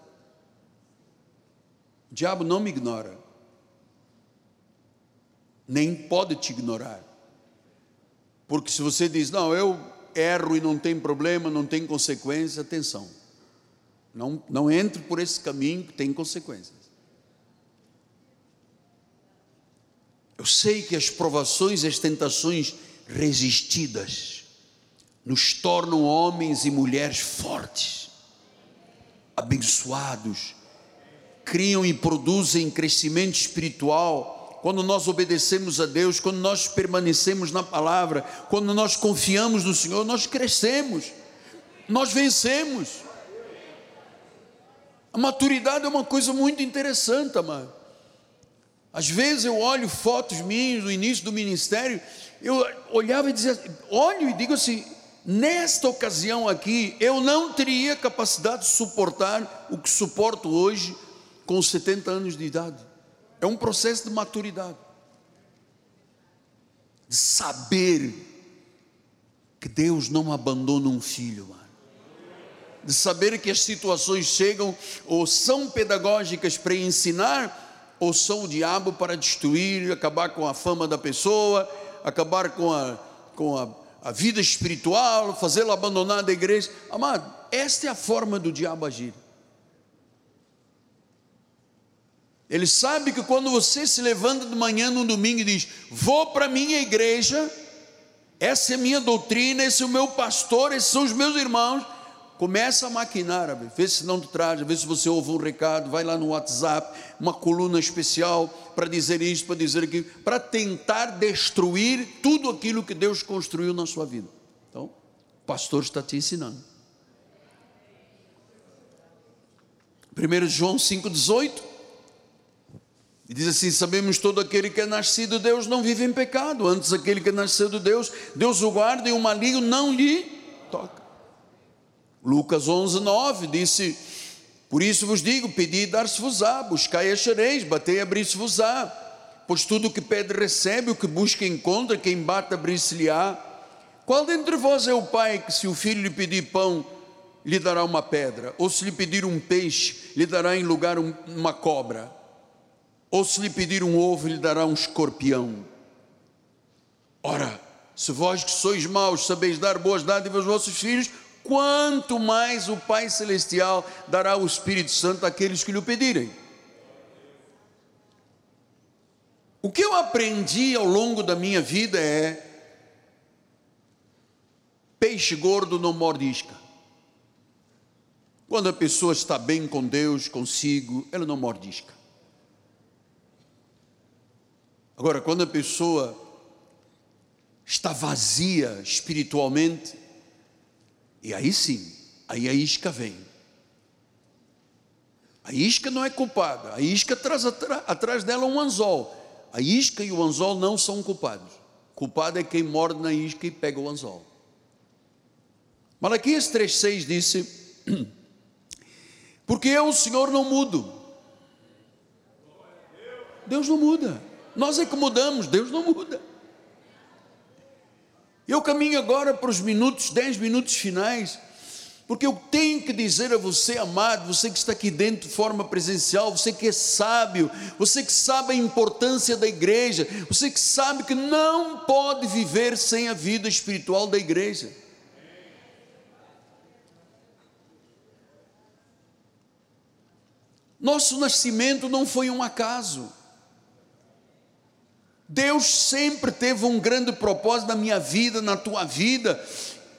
O diabo não me ignora nem pode te ignorar. Porque se você diz, não, eu erro e não tem problema, não tem consequência, atenção. Não, não entre por esse caminho que tem consequências. Eu sei que as provações e as tentações resistidas nos tornam homens e mulheres fortes, abençoados, criam e produzem crescimento espiritual quando nós obedecemos a Deus, quando nós permanecemos na palavra, quando nós confiamos no Senhor, nós crescemos, nós vencemos. A maturidade é uma coisa muito interessante, amado. Às vezes eu olho fotos minhas no início do ministério, eu olhava e dizia, olho e digo assim, nesta ocasião aqui, eu não teria capacidade de suportar o que suporto hoje com 70 anos de idade. É um processo de maturidade. De saber que Deus não abandona um filho, mano. De saber que as situações chegam ou são pedagógicas para ensinar, ou são o diabo para destruir, acabar com a fama da pessoa, acabar com a, com a, a vida espiritual, fazê-lo abandonar da igreja. Amado, esta é a forma do diabo agir. Ele sabe que quando você se levanta de manhã no domingo e diz: Vou para a minha igreja, essa é minha doutrina, esse é o meu pastor, esses são os meus irmãos. Começa a maquinar, vê se não te traz, vê se você ouve um recado, vai lá no WhatsApp, uma coluna especial para dizer isso, para dizer aquilo, para tentar destruir tudo aquilo que Deus construiu na sua vida. Então, o pastor está te ensinando. 1 João 5,18 e diz assim: sabemos todo aquele que é nascido de Deus não vive em pecado, antes aquele que é nasceu de Deus, Deus o guarda e o maligno não lhe toca. Lucas 11, 9 disse: Por isso vos digo: pedi e dar-se-vos-á, buscai e achareis, batei e abrir-se-vos-á. Pois tudo o que pede recebe, o que busca encontra, quem bate abrir-se-lhe-á. Qual dentre vós é o pai que, se o filho lhe pedir pão, lhe dará uma pedra? Ou se lhe pedir um peixe, lhe dará em lugar uma cobra? Ou se lhe pedir um ovo, lhe dará um escorpião. Ora, Se vós que sois maus sabeis dar boas dádivas aos vossos filhos, quanto mais o Pai Celestial dará o Espírito Santo àqueles que lhe pedirem. O que eu aprendi ao longo da minha vida é: peixe gordo não mordisca. Quando a pessoa está bem com Deus, consigo, ela não mordisca. Agora, quando a pessoa está vazia espiritualmente, e aí sim, aí a isca vem. A isca não é culpada, a isca traz atrás dela um anzol. A isca e o anzol não são culpados. Culpado é quem morde na isca e pega o anzol. Malaquias 3,6 disse: Porque eu, o Senhor, não mudo. Deus não muda. Nós é que mudamos, Deus não muda. Eu caminho agora para os minutos, dez minutos finais, porque eu tenho que dizer a você, amado, você que está aqui dentro de forma presencial, você que é sábio, você que sabe a importância da igreja, você que sabe que não pode viver sem a vida espiritual da igreja. Nosso nascimento não foi um acaso. Deus sempre teve um grande propósito na minha vida, na tua vida,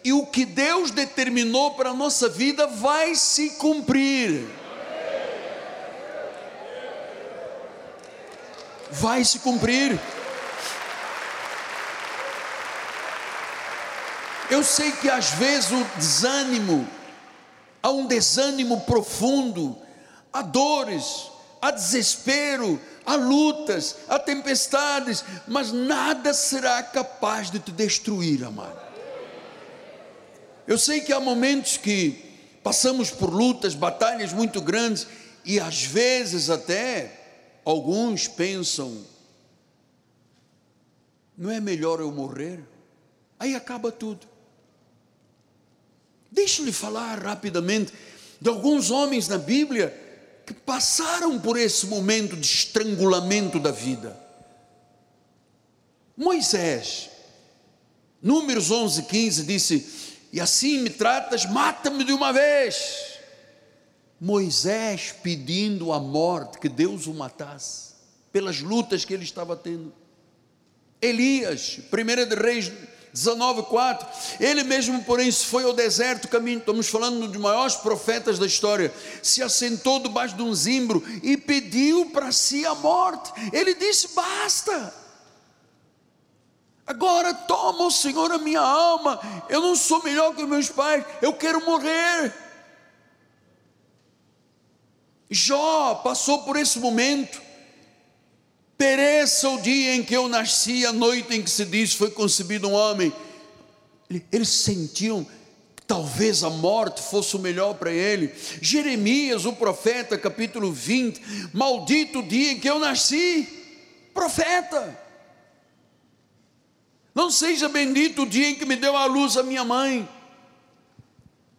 e o que Deus determinou para a nossa vida vai se cumprir. Vai se cumprir. Eu sei que às vezes o desânimo, há um desânimo profundo, há dores, há desespero, há lutas, há tempestades, mas nada será capaz de te destruir, amado. Eu sei que há momentos que passamos por lutas, batalhas muito grandes, e às vezes até alguns pensam: não é melhor eu morrer? Aí acaba tudo. Deixa-lhe falar rapidamente de alguns homens na Bíblia que passaram por esse momento de estrangulamento da vida. Moisés, Números 11, 15, disse: E assim me tratas, mata-me de uma vez. Moisés pedindo a morte, que Deus o matasse, pelas lutas que ele estava tendo. Elias, 1 de Reis 19,4. Ele mesmo, porém, se foi ao deserto, caminho, estamos falando dos maiores profetas da história, se assentou debaixo de um zimbro e pediu para si a morte. Ele disse: basta. Agora toma o Senhor a minha alma. Eu não sou melhor que meus pais, eu quero morrer. Jó passou por esse momento. Pereça o dia em que eu nasci, a noite em que se diz foi concebido um homem. Eles sentiam que talvez a morte fosse o melhor para ele. Jeremias, o profeta, capítulo 20: Maldito o dia em que eu nasci, profeta. Não seja bendito o dia em que me deu a luz a minha mãe.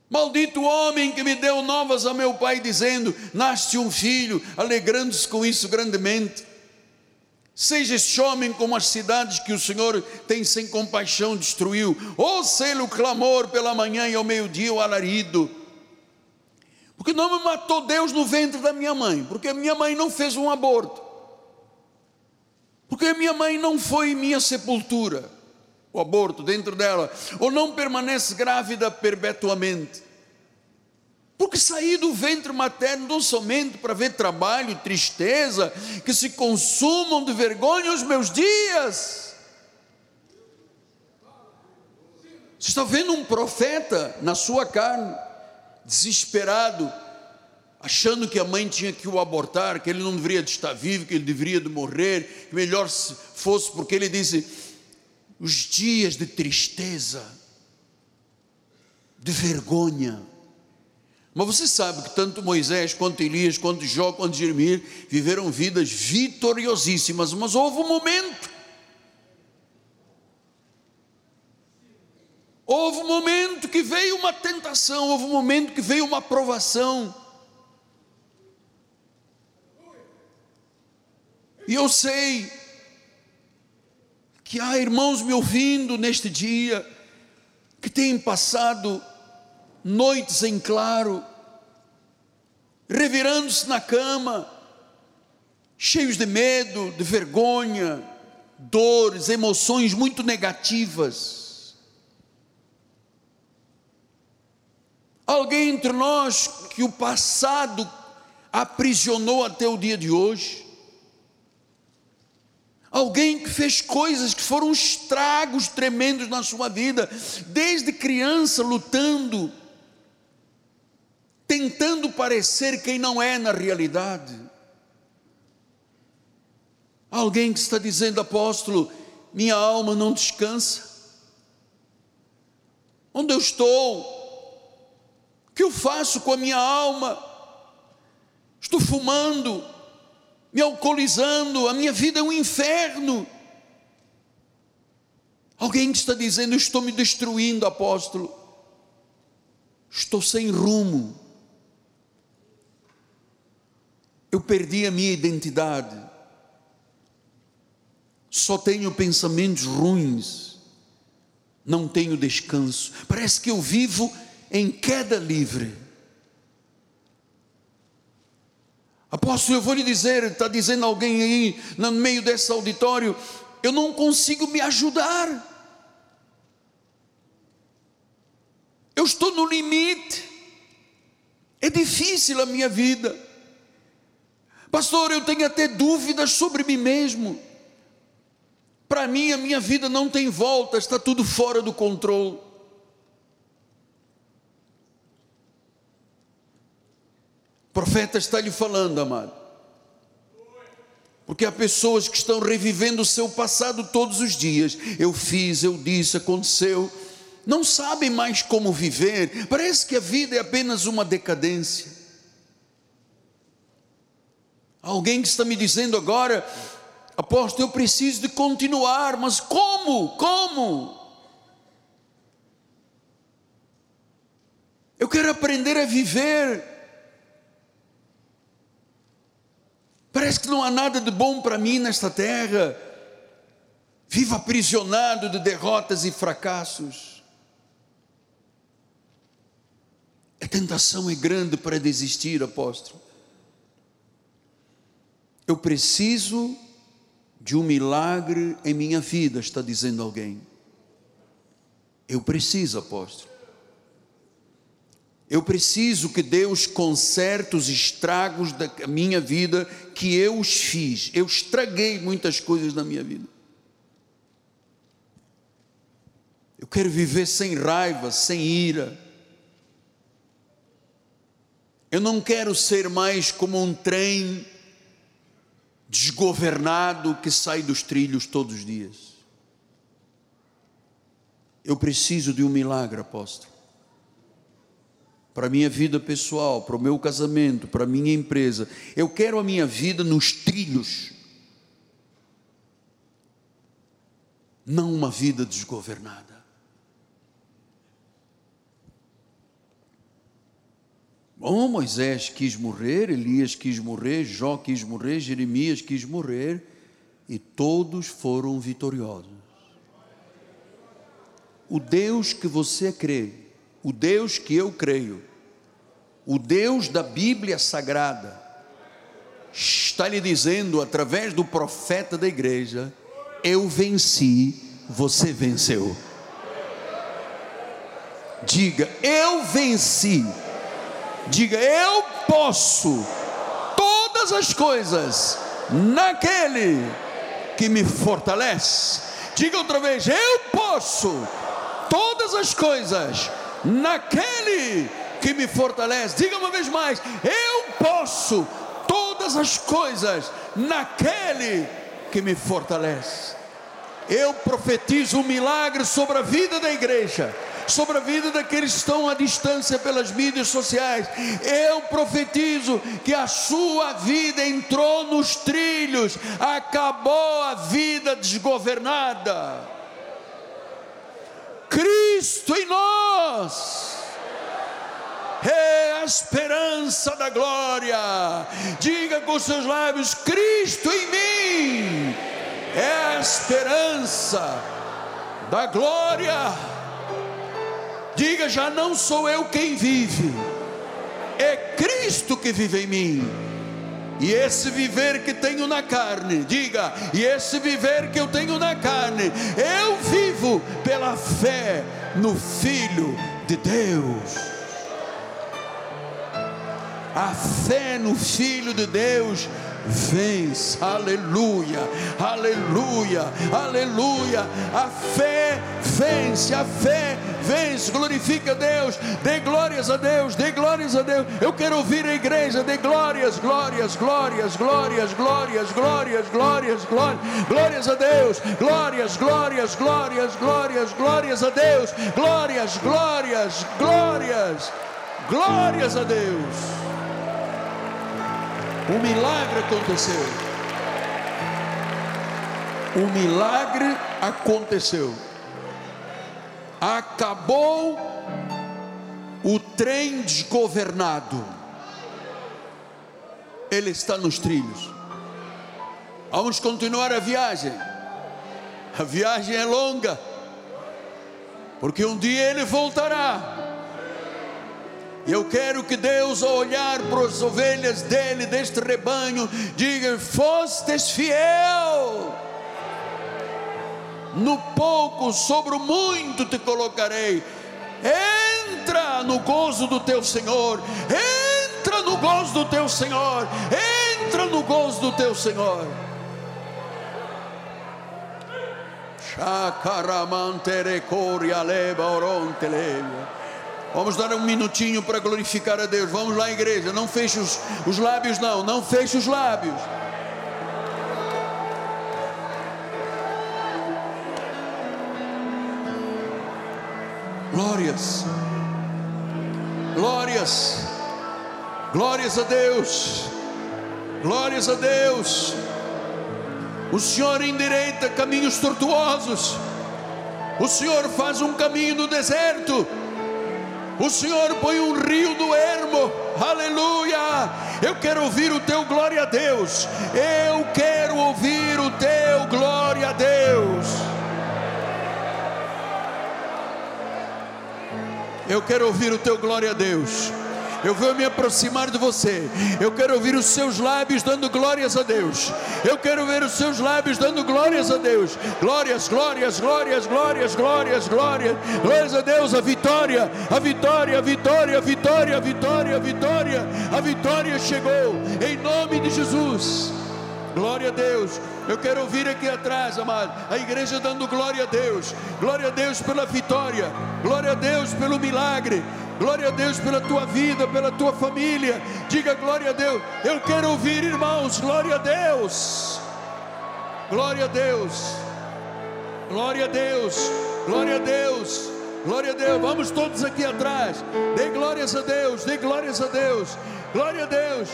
Maldito o homem que me deu novas a meu pai, dizendo: Nasce um filho, alegrando-se com isso grandemente. Seja este homem como as cidades que o Senhor tem sem compaixão destruiu. Ouça ele o clamor pela manhã e ao meio-dia o alarido. Porque não me matou Deus no ventre da minha mãe, porque a minha mãe não fez um aborto. Porque a minha mãe não foi minha sepultura, o aborto dentro dela, ou não permanece grávida perpetuamente. Porque saí do ventre materno não somente para ver trabalho, tristeza, que se consumam de vergonha os meus dias. Você está vendo um profeta na sua carne, desesperado, achando que a mãe tinha que o abortar, que ele não deveria de estar vivo, que ele deveria de morrer, que melhor fosse, porque ele disse: os dias de tristeza, de vergonha, mas você sabe que tanto Moisés, quanto Elias, quanto Jó, quanto Jeremias viveram vidas vitoriosíssimas, mas houve um momento. Houve um momento que veio uma tentação, houve um momento que veio uma provação. E eu sei que há irmãos me ouvindo neste dia, que têm passado noites em claro, revirando-se na cama, cheios de medo, de vergonha, dores, emoções muito negativas. Alguém entre nós que o passado aprisionou até o dia de hoje. Alguém que fez coisas que foram estragos tremendos na sua vida, desde criança lutando, tentando parecer quem não é na realidade. Alguém que está dizendo, apóstolo, minha alma não descansa. Onde eu estou? O que eu faço com a minha alma? Estou fumando, me alcoolizando, a minha vida é um inferno. Alguém que está dizendo, estou me destruindo, apóstolo. Estou sem rumo. Eu perdi a minha identidade só tenho pensamentos ruins, não tenho descanso, parece que eu vivo em queda livre. Apóstolo, eu vou lhe dizer, está dizendo alguém aí no meio desse auditório, eu não consigo me ajudar. Eu estou no limite. É difícil a minha vida. Pastor, eu tenho até dúvidas sobre mim mesmo. Para mim, a minha vida não tem volta, está tudo fora do controle. O profeta está lhe falando, amado. Porque há pessoas que estão revivendo o seu passado todos os dias. Eu fiz, eu disse, aconteceu. Não sabem mais como viver. Parece que a vida é apenas uma decadência. Alguém que está me dizendo agora, apóstolo, eu preciso de continuar, mas como? Como? Eu quero aprender a viver. Parece que não há nada de bom para mim nesta terra. Vivo aprisionado de derrotas e fracassos. A tentação é grande para desistir, apóstolo. Eu preciso de um milagre em minha vida, está dizendo alguém. Eu preciso, apóstolo. Eu preciso que Deus conserte os estragos da minha vida que eu os fiz. Eu estraguei muitas coisas na minha vida. Eu quero viver sem raiva, sem ira. Eu não quero ser mais como um trem desgovernado que sai dos trilhos todos os dias. Eu preciso de um milagre, apóstolo. Para a minha vida pessoal, para o meu casamento, para a minha empresa. Eu quero a minha vida nos trilhos. Não uma vida desgovernada. Bom, Moisés quis morrer, Elias quis morrer, Jó quis morrer, Jeremias quis morrer, e todos foram vitoriosos. O Deus que você crê, o Deus que eu creio, o Deus da Bíblia Sagrada, está lhe dizendo através do profeta da igreja: Eu venci, você venceu. Diga, eu venci Diga: Eu posso todas as coisas naquele que me fortalece. Diga outra vez: Eu posso todas as coisas naquele que me fortalece. Diga uma vez mais: Eu posso todas as coisas naquele que me fortalece. Eu profetizo um milagre sobre a vida da igreja sobre a vida daqueles que estão à distância pelas mídias sociais. Eu profetizo que a sua vida entrou nos trilhos, acabou a vida desgovernada. Cristo em nós é a esperança da glória. Diga com seus lábios: Cristo em mim é a esperança da glória. Diga, já não sou eu quem vive, é Cristo que vive em mim. E esse viver que tenho na carne, diga, e esse viver que eu tenho na carne, eu vivo pela fé no Filho de Deus. A fé no Filho de Deus vence, aleluia, aleluia, aleluia. A fé vence, a fé vence, glorifica Deus, dê glórias a Deus, dê glórias a Deus. Eu quero ouvir a igreja, dê glórias, glórias, glórias, glórias, glórias, glórias, glórias, glórias, glórias a Deus, glórias, glórias, glórias, glórias, glórias a Deus, glórias, glórias, glórias, glórias a Deus. O milagre aconteceu. O milagre aconteceu. Acabou o trem desgovernado. Ele está nos trilhos. Vamos continuar a viagem. A viagem é longa. Porque um dia ele voltará. Eu quero que Deus, ao olhar para as ovelhas dele, deste rebanho, diga: Fostes fiel. No pouco, sobre o muito te colocarei. Entra no gozo do teu Senhor. Entra no gozo do teu Senhor. Entra no gozo do teu Senhor. Chacaramantere coria leva oronte leva. Vamos dar um minutinho para glorificar a Deus. Vamos lá, igreja. Não feche os, os lábios, não. Não feche os lábios. Glórias. Glórias. Glórias a Deus. Glórias a Deus. O Senhor endireita caminhos tortuosos. O Senhor faz um caminho no deserto. O Senhor põe um rio do ermo, aleluia. Eu quero ouvir o teu glória a Deus. Eu quero ouvir o teu glória a Deus. Eu quero ouvir o teu glória a Deus. Eu vou me aproximar de você. Eu quero ouvir os seus lábios dando glórias a Deus. Eu quero ver os seus lábios dando glórias a Deus. Glórias, glórias, glórias, glórias, glórias, glórias. Glórias a Deus, a vitória, a vitória, a vitória, a vitória, a vitória, a vitória. A vitória chegou em nome de Jesus. Glória a Deus. Eu quero ouvir aqui atrás, amado, a igreja dando glória a Deus. Glória a Deus pela vitória. Glória a Deus pelo milagre. Glória a Deus pela tua vida, pela tua família. Diga glória a Deus. Eu quero ouvir, irmãos. Glória a Deus. Glória a Deus. Glória a Deus. Glória a Deus. Glória a Deus. Vamos todos aqui atrás. Dê glórias a Deus. Dê glórias a Deus. Glória a Deus.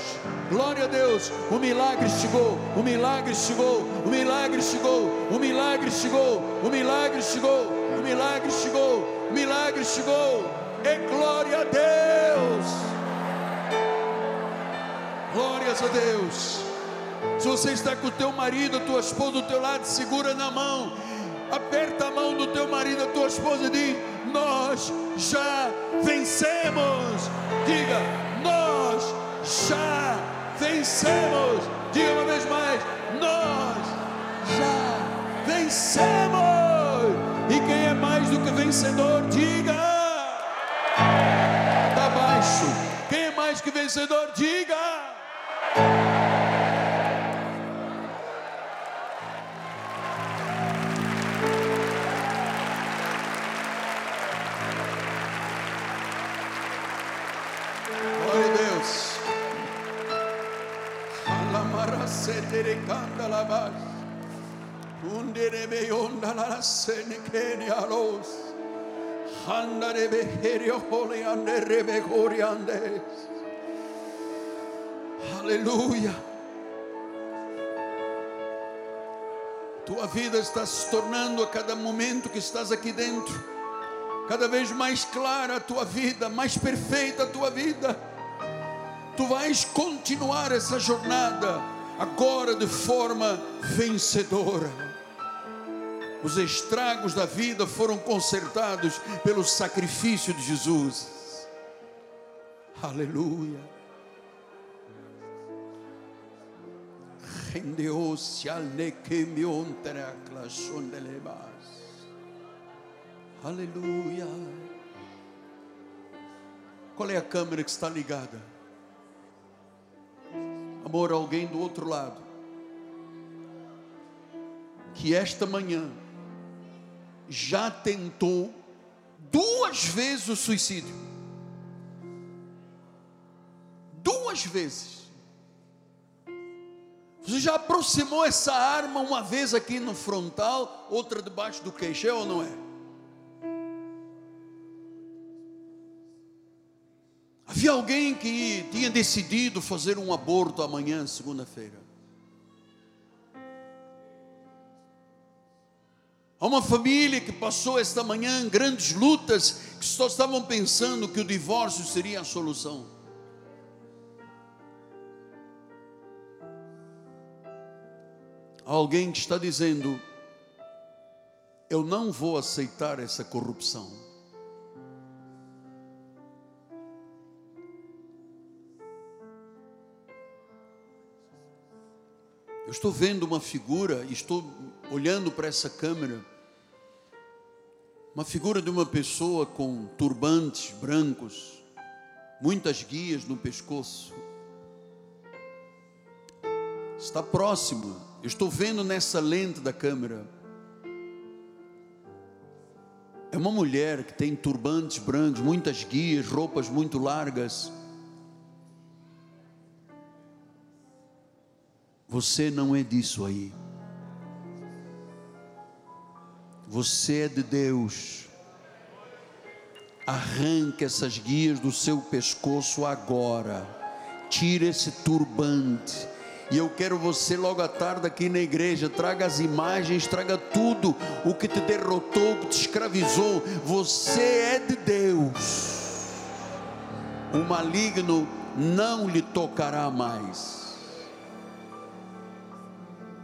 Glória a Deus. O milagre chegou. O milagre chegou. O milagre chegou. O milagre chegou. O milagre chegou. O milagre chegou. O milagre chegou. E glória a Deus. Glórias a Deus. Se você está com o teu marido, tua esposa do teu lado, segura na mão. Aperta a mão do teu marido, a tua esposa e diz: Nós já vencemos. Diga: Nós já vencemos. Diga uma vez mais: Nós já vencemos. E quem é mais do que vencedor, diga. Quem é mais que vencedor? Diga. Setere canta la voz. Undere me onda la sene que alos. Aleluia. Tua vida está se tornando a cada momento que estás aqui dentro, cada vez mais clara a tua vida, mais perfeita a tua vida. Tu vais continuar essa jornada agora de forma vencedora os estragos da vida foram consertados pelo sacrifício de Jesus. Aleluia. Rendeou-se al Aleluia. Qual é a câmera que está ligada? Amor, alguém do outro lado. Que esta manhã já tentou duas vezes o suicídio. Duas vezes. Você já aproximou essa arma uma vez aqui no frontal, outra debaixo do queixo, é ou não é? Havia alguém que tinha decidido fazer um aborto amanhã, segunda-feira. Há uma família que passou esta manhã grandes lutas, que só estavam pensando que o divórcio seria a solução. Há alguém que está dizendo: Eu não vou aceitar essa corrupção. Estou vendo uma figura, estou olhando para essa câmera, uma figura de uma pessoa com turbantes brancos, muitas guias no pescoço. Está próximo, estou vendo nessa lente da câmera. É uma mulher que tem turbantes brancos, muitas guias, roupas muito largas Você não é disso aí. Você é de Deus. Arranque essas guias do seu pescoço agora. Tire esse turbante. E eu quero você logo à tarde aqui na igreja. Traga as imagens, traga tudo o que te derrotou, o que te escravizou. Você é de Deus. O maligno não lhe tocará mais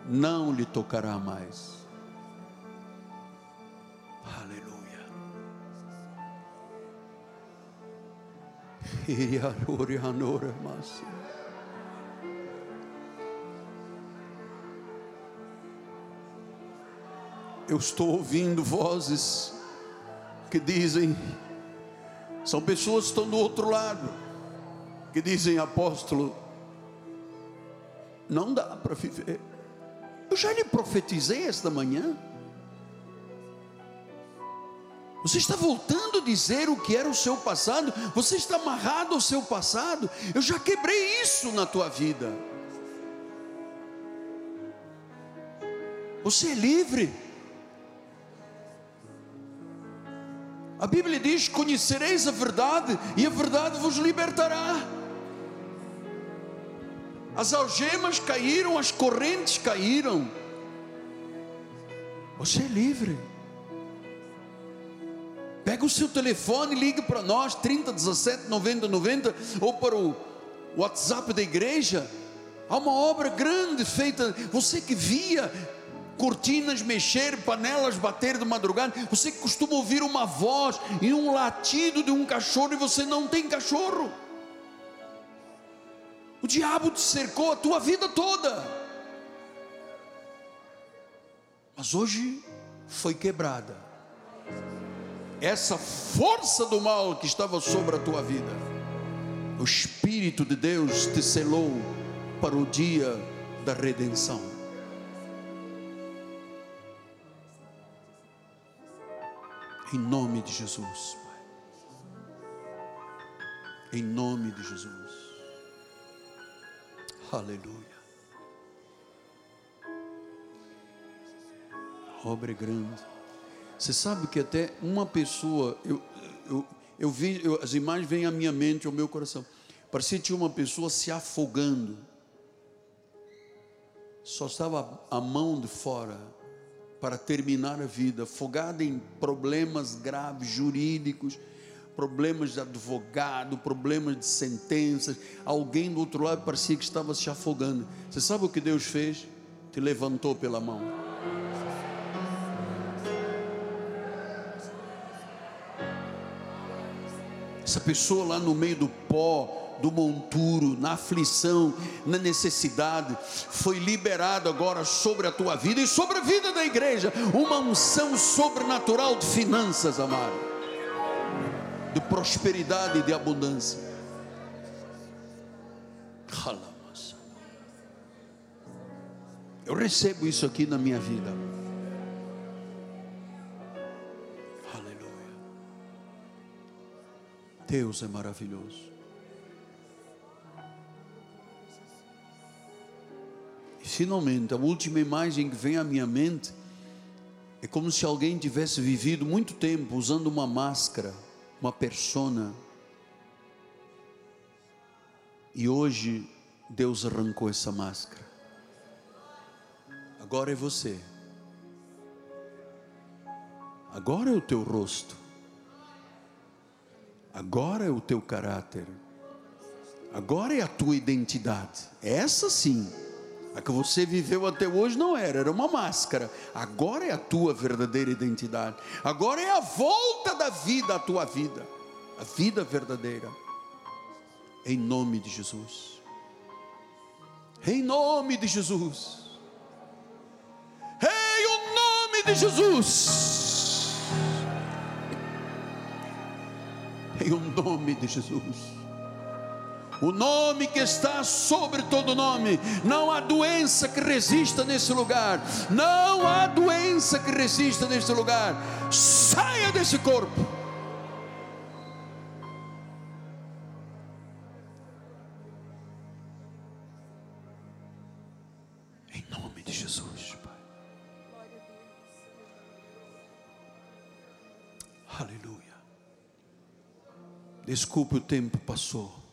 não lhe tocará mais. Aleluia. Eu estou ouvindo vozes que dizem, são pessoas que estão do outro lado, que dizem, apóstolo, não dá para viver. Eu já lhe profetizei esta manhã. Você está voltando a dizer o que era o seu passado, você está amarrado ao seu passado. Eu já quebrei isso na tua vida. Você é livre. A Bíblia diz: Conhecereis a verdade, e a verdade vos libertará as algemas caíram, as correntes caíram. Você é livre. Pega o seu telefone ligue para nós, 30 17 90 90, ou para o WhatsApp da igreja. Há uma obra grande feita. Você que via cortinas mexer, panelas bater de madrugada, você que costuma ouvir uma voz e um latido de um cachorro e você não tem cachorro. O diabo te cercou a tua vida toda. Mas hoje foi quebrada. Essa força do mal que estava sobre a tua vida. O Espírito de Deus te selou para o dia da redenção. Em nome de Jesus, Pai. Em nome de Jesus. Aleluia. obra é grande. Você sabe que até uma pessoa, eu, eu, eu vi, eu, as imagens vêm à minha mente, ao meu coração. Parecia que tinha uma pessoa se afogando. Só estava a mão de fora para terminar a vida, afogada em problemas graves, jurídicos problemas de advogado, problemas de sentenças. Alguém do outro lado parecia que estava se afogando. Você sabe o que Deus fez? Te levantou pela mão. Essa pessoa lá no meio do pó, do monturo, na aflição, na necessidade, foi liberado agora sobre a tua vida e sobre a vida da igreja, uma unção sobrenatural de finanças, amado de prosperidade e de abundância. Eu recebo isso aqui na minha vida. Aleluia. Deus é maravilhoso. E finalmente, a última imagem que vem à minha mente é como se alguém tivesse vivido muito tempo usando uma máscara, uma persona e hoje Deus arrancou essa máscara. Agora é você. Agora é o teu rosto. Agora é o teu caráter. Agora é a tua identidade. Essa sim. A que você viveu até hoje não era, era uma máscara. Agora é a tua verdadeira identidade. Agora é a volta da vida à tua vida. A vida verdadeira em nome de Jesus. Em nome de Jesus. Em o nome de Jesus. Em o nome de Jesus. O nome que está sobre todo nome. Não há doença que resista nesse lugar. Não há doença que resista nesse lugar. Saia desse corpo Desculpe, o tempo passou.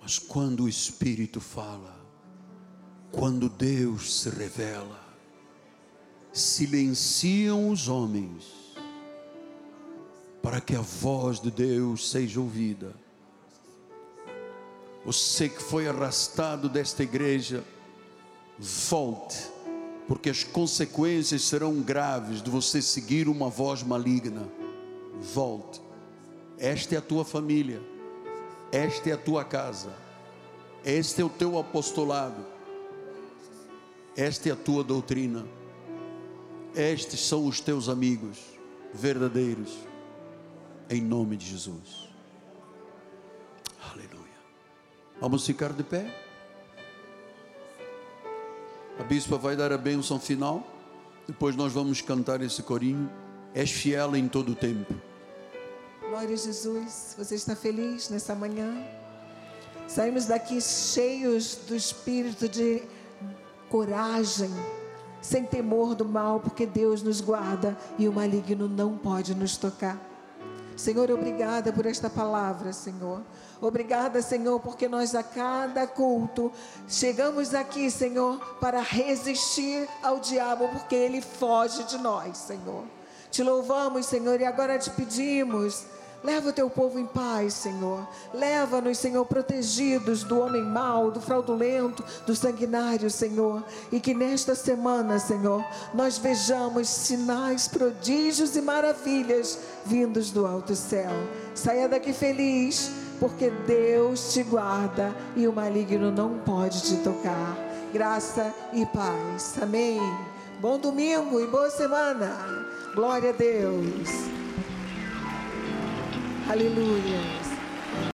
Mas quando o Espírito fala, quando Deus se revela, silenciam os homens, para que a voz de Deus seja ouvida. Você que foi arrastado desta igreja, volte, porque as consequências serão graves de você seguir uma voz maligna. Volte esta é a tua família, esta é a tua casa, este é o teu apostolado, esta é a tua doutrina, estes são os teus amigos verdadeiros, em nome de Jesus. Aleluia. Vamos ficar de pé. A bispa vai dar a bênção final. Depois nós vamos cantar esse corinho. És fiel em todo o tempo. Glória a Jesus. Você está feliz nessa manhã? Saímos daqui cheios do espírito de coragem, sem temor do mal, porque Deus nos guarda e o maligno não pode nos tocar. Senhor, obrigada por esta palavra, Senhor. Obrigada, Senhor, porque nós a cada culto chegamos aqui, Senhor, para resistir ao diabo, porque ele foge de nós, Senhor. Te louvamos, Senhor, e agora te pedimos Leva o teu povo em paz, Senhor. Leva-nos, Senhor, protegidos do homem mau, do fraudulento, do sanguinário, Senhor. E que nesta semana, Senhor, nós vejamos sinais, prodígios e maravilhas vindos do alto céu. Saia daqui feliz, porque Deus te guarda e o maligno não pode te tocar. Graça e paz. Amém. Bom domingo e boa semana. Glória a Deus. Aleluia.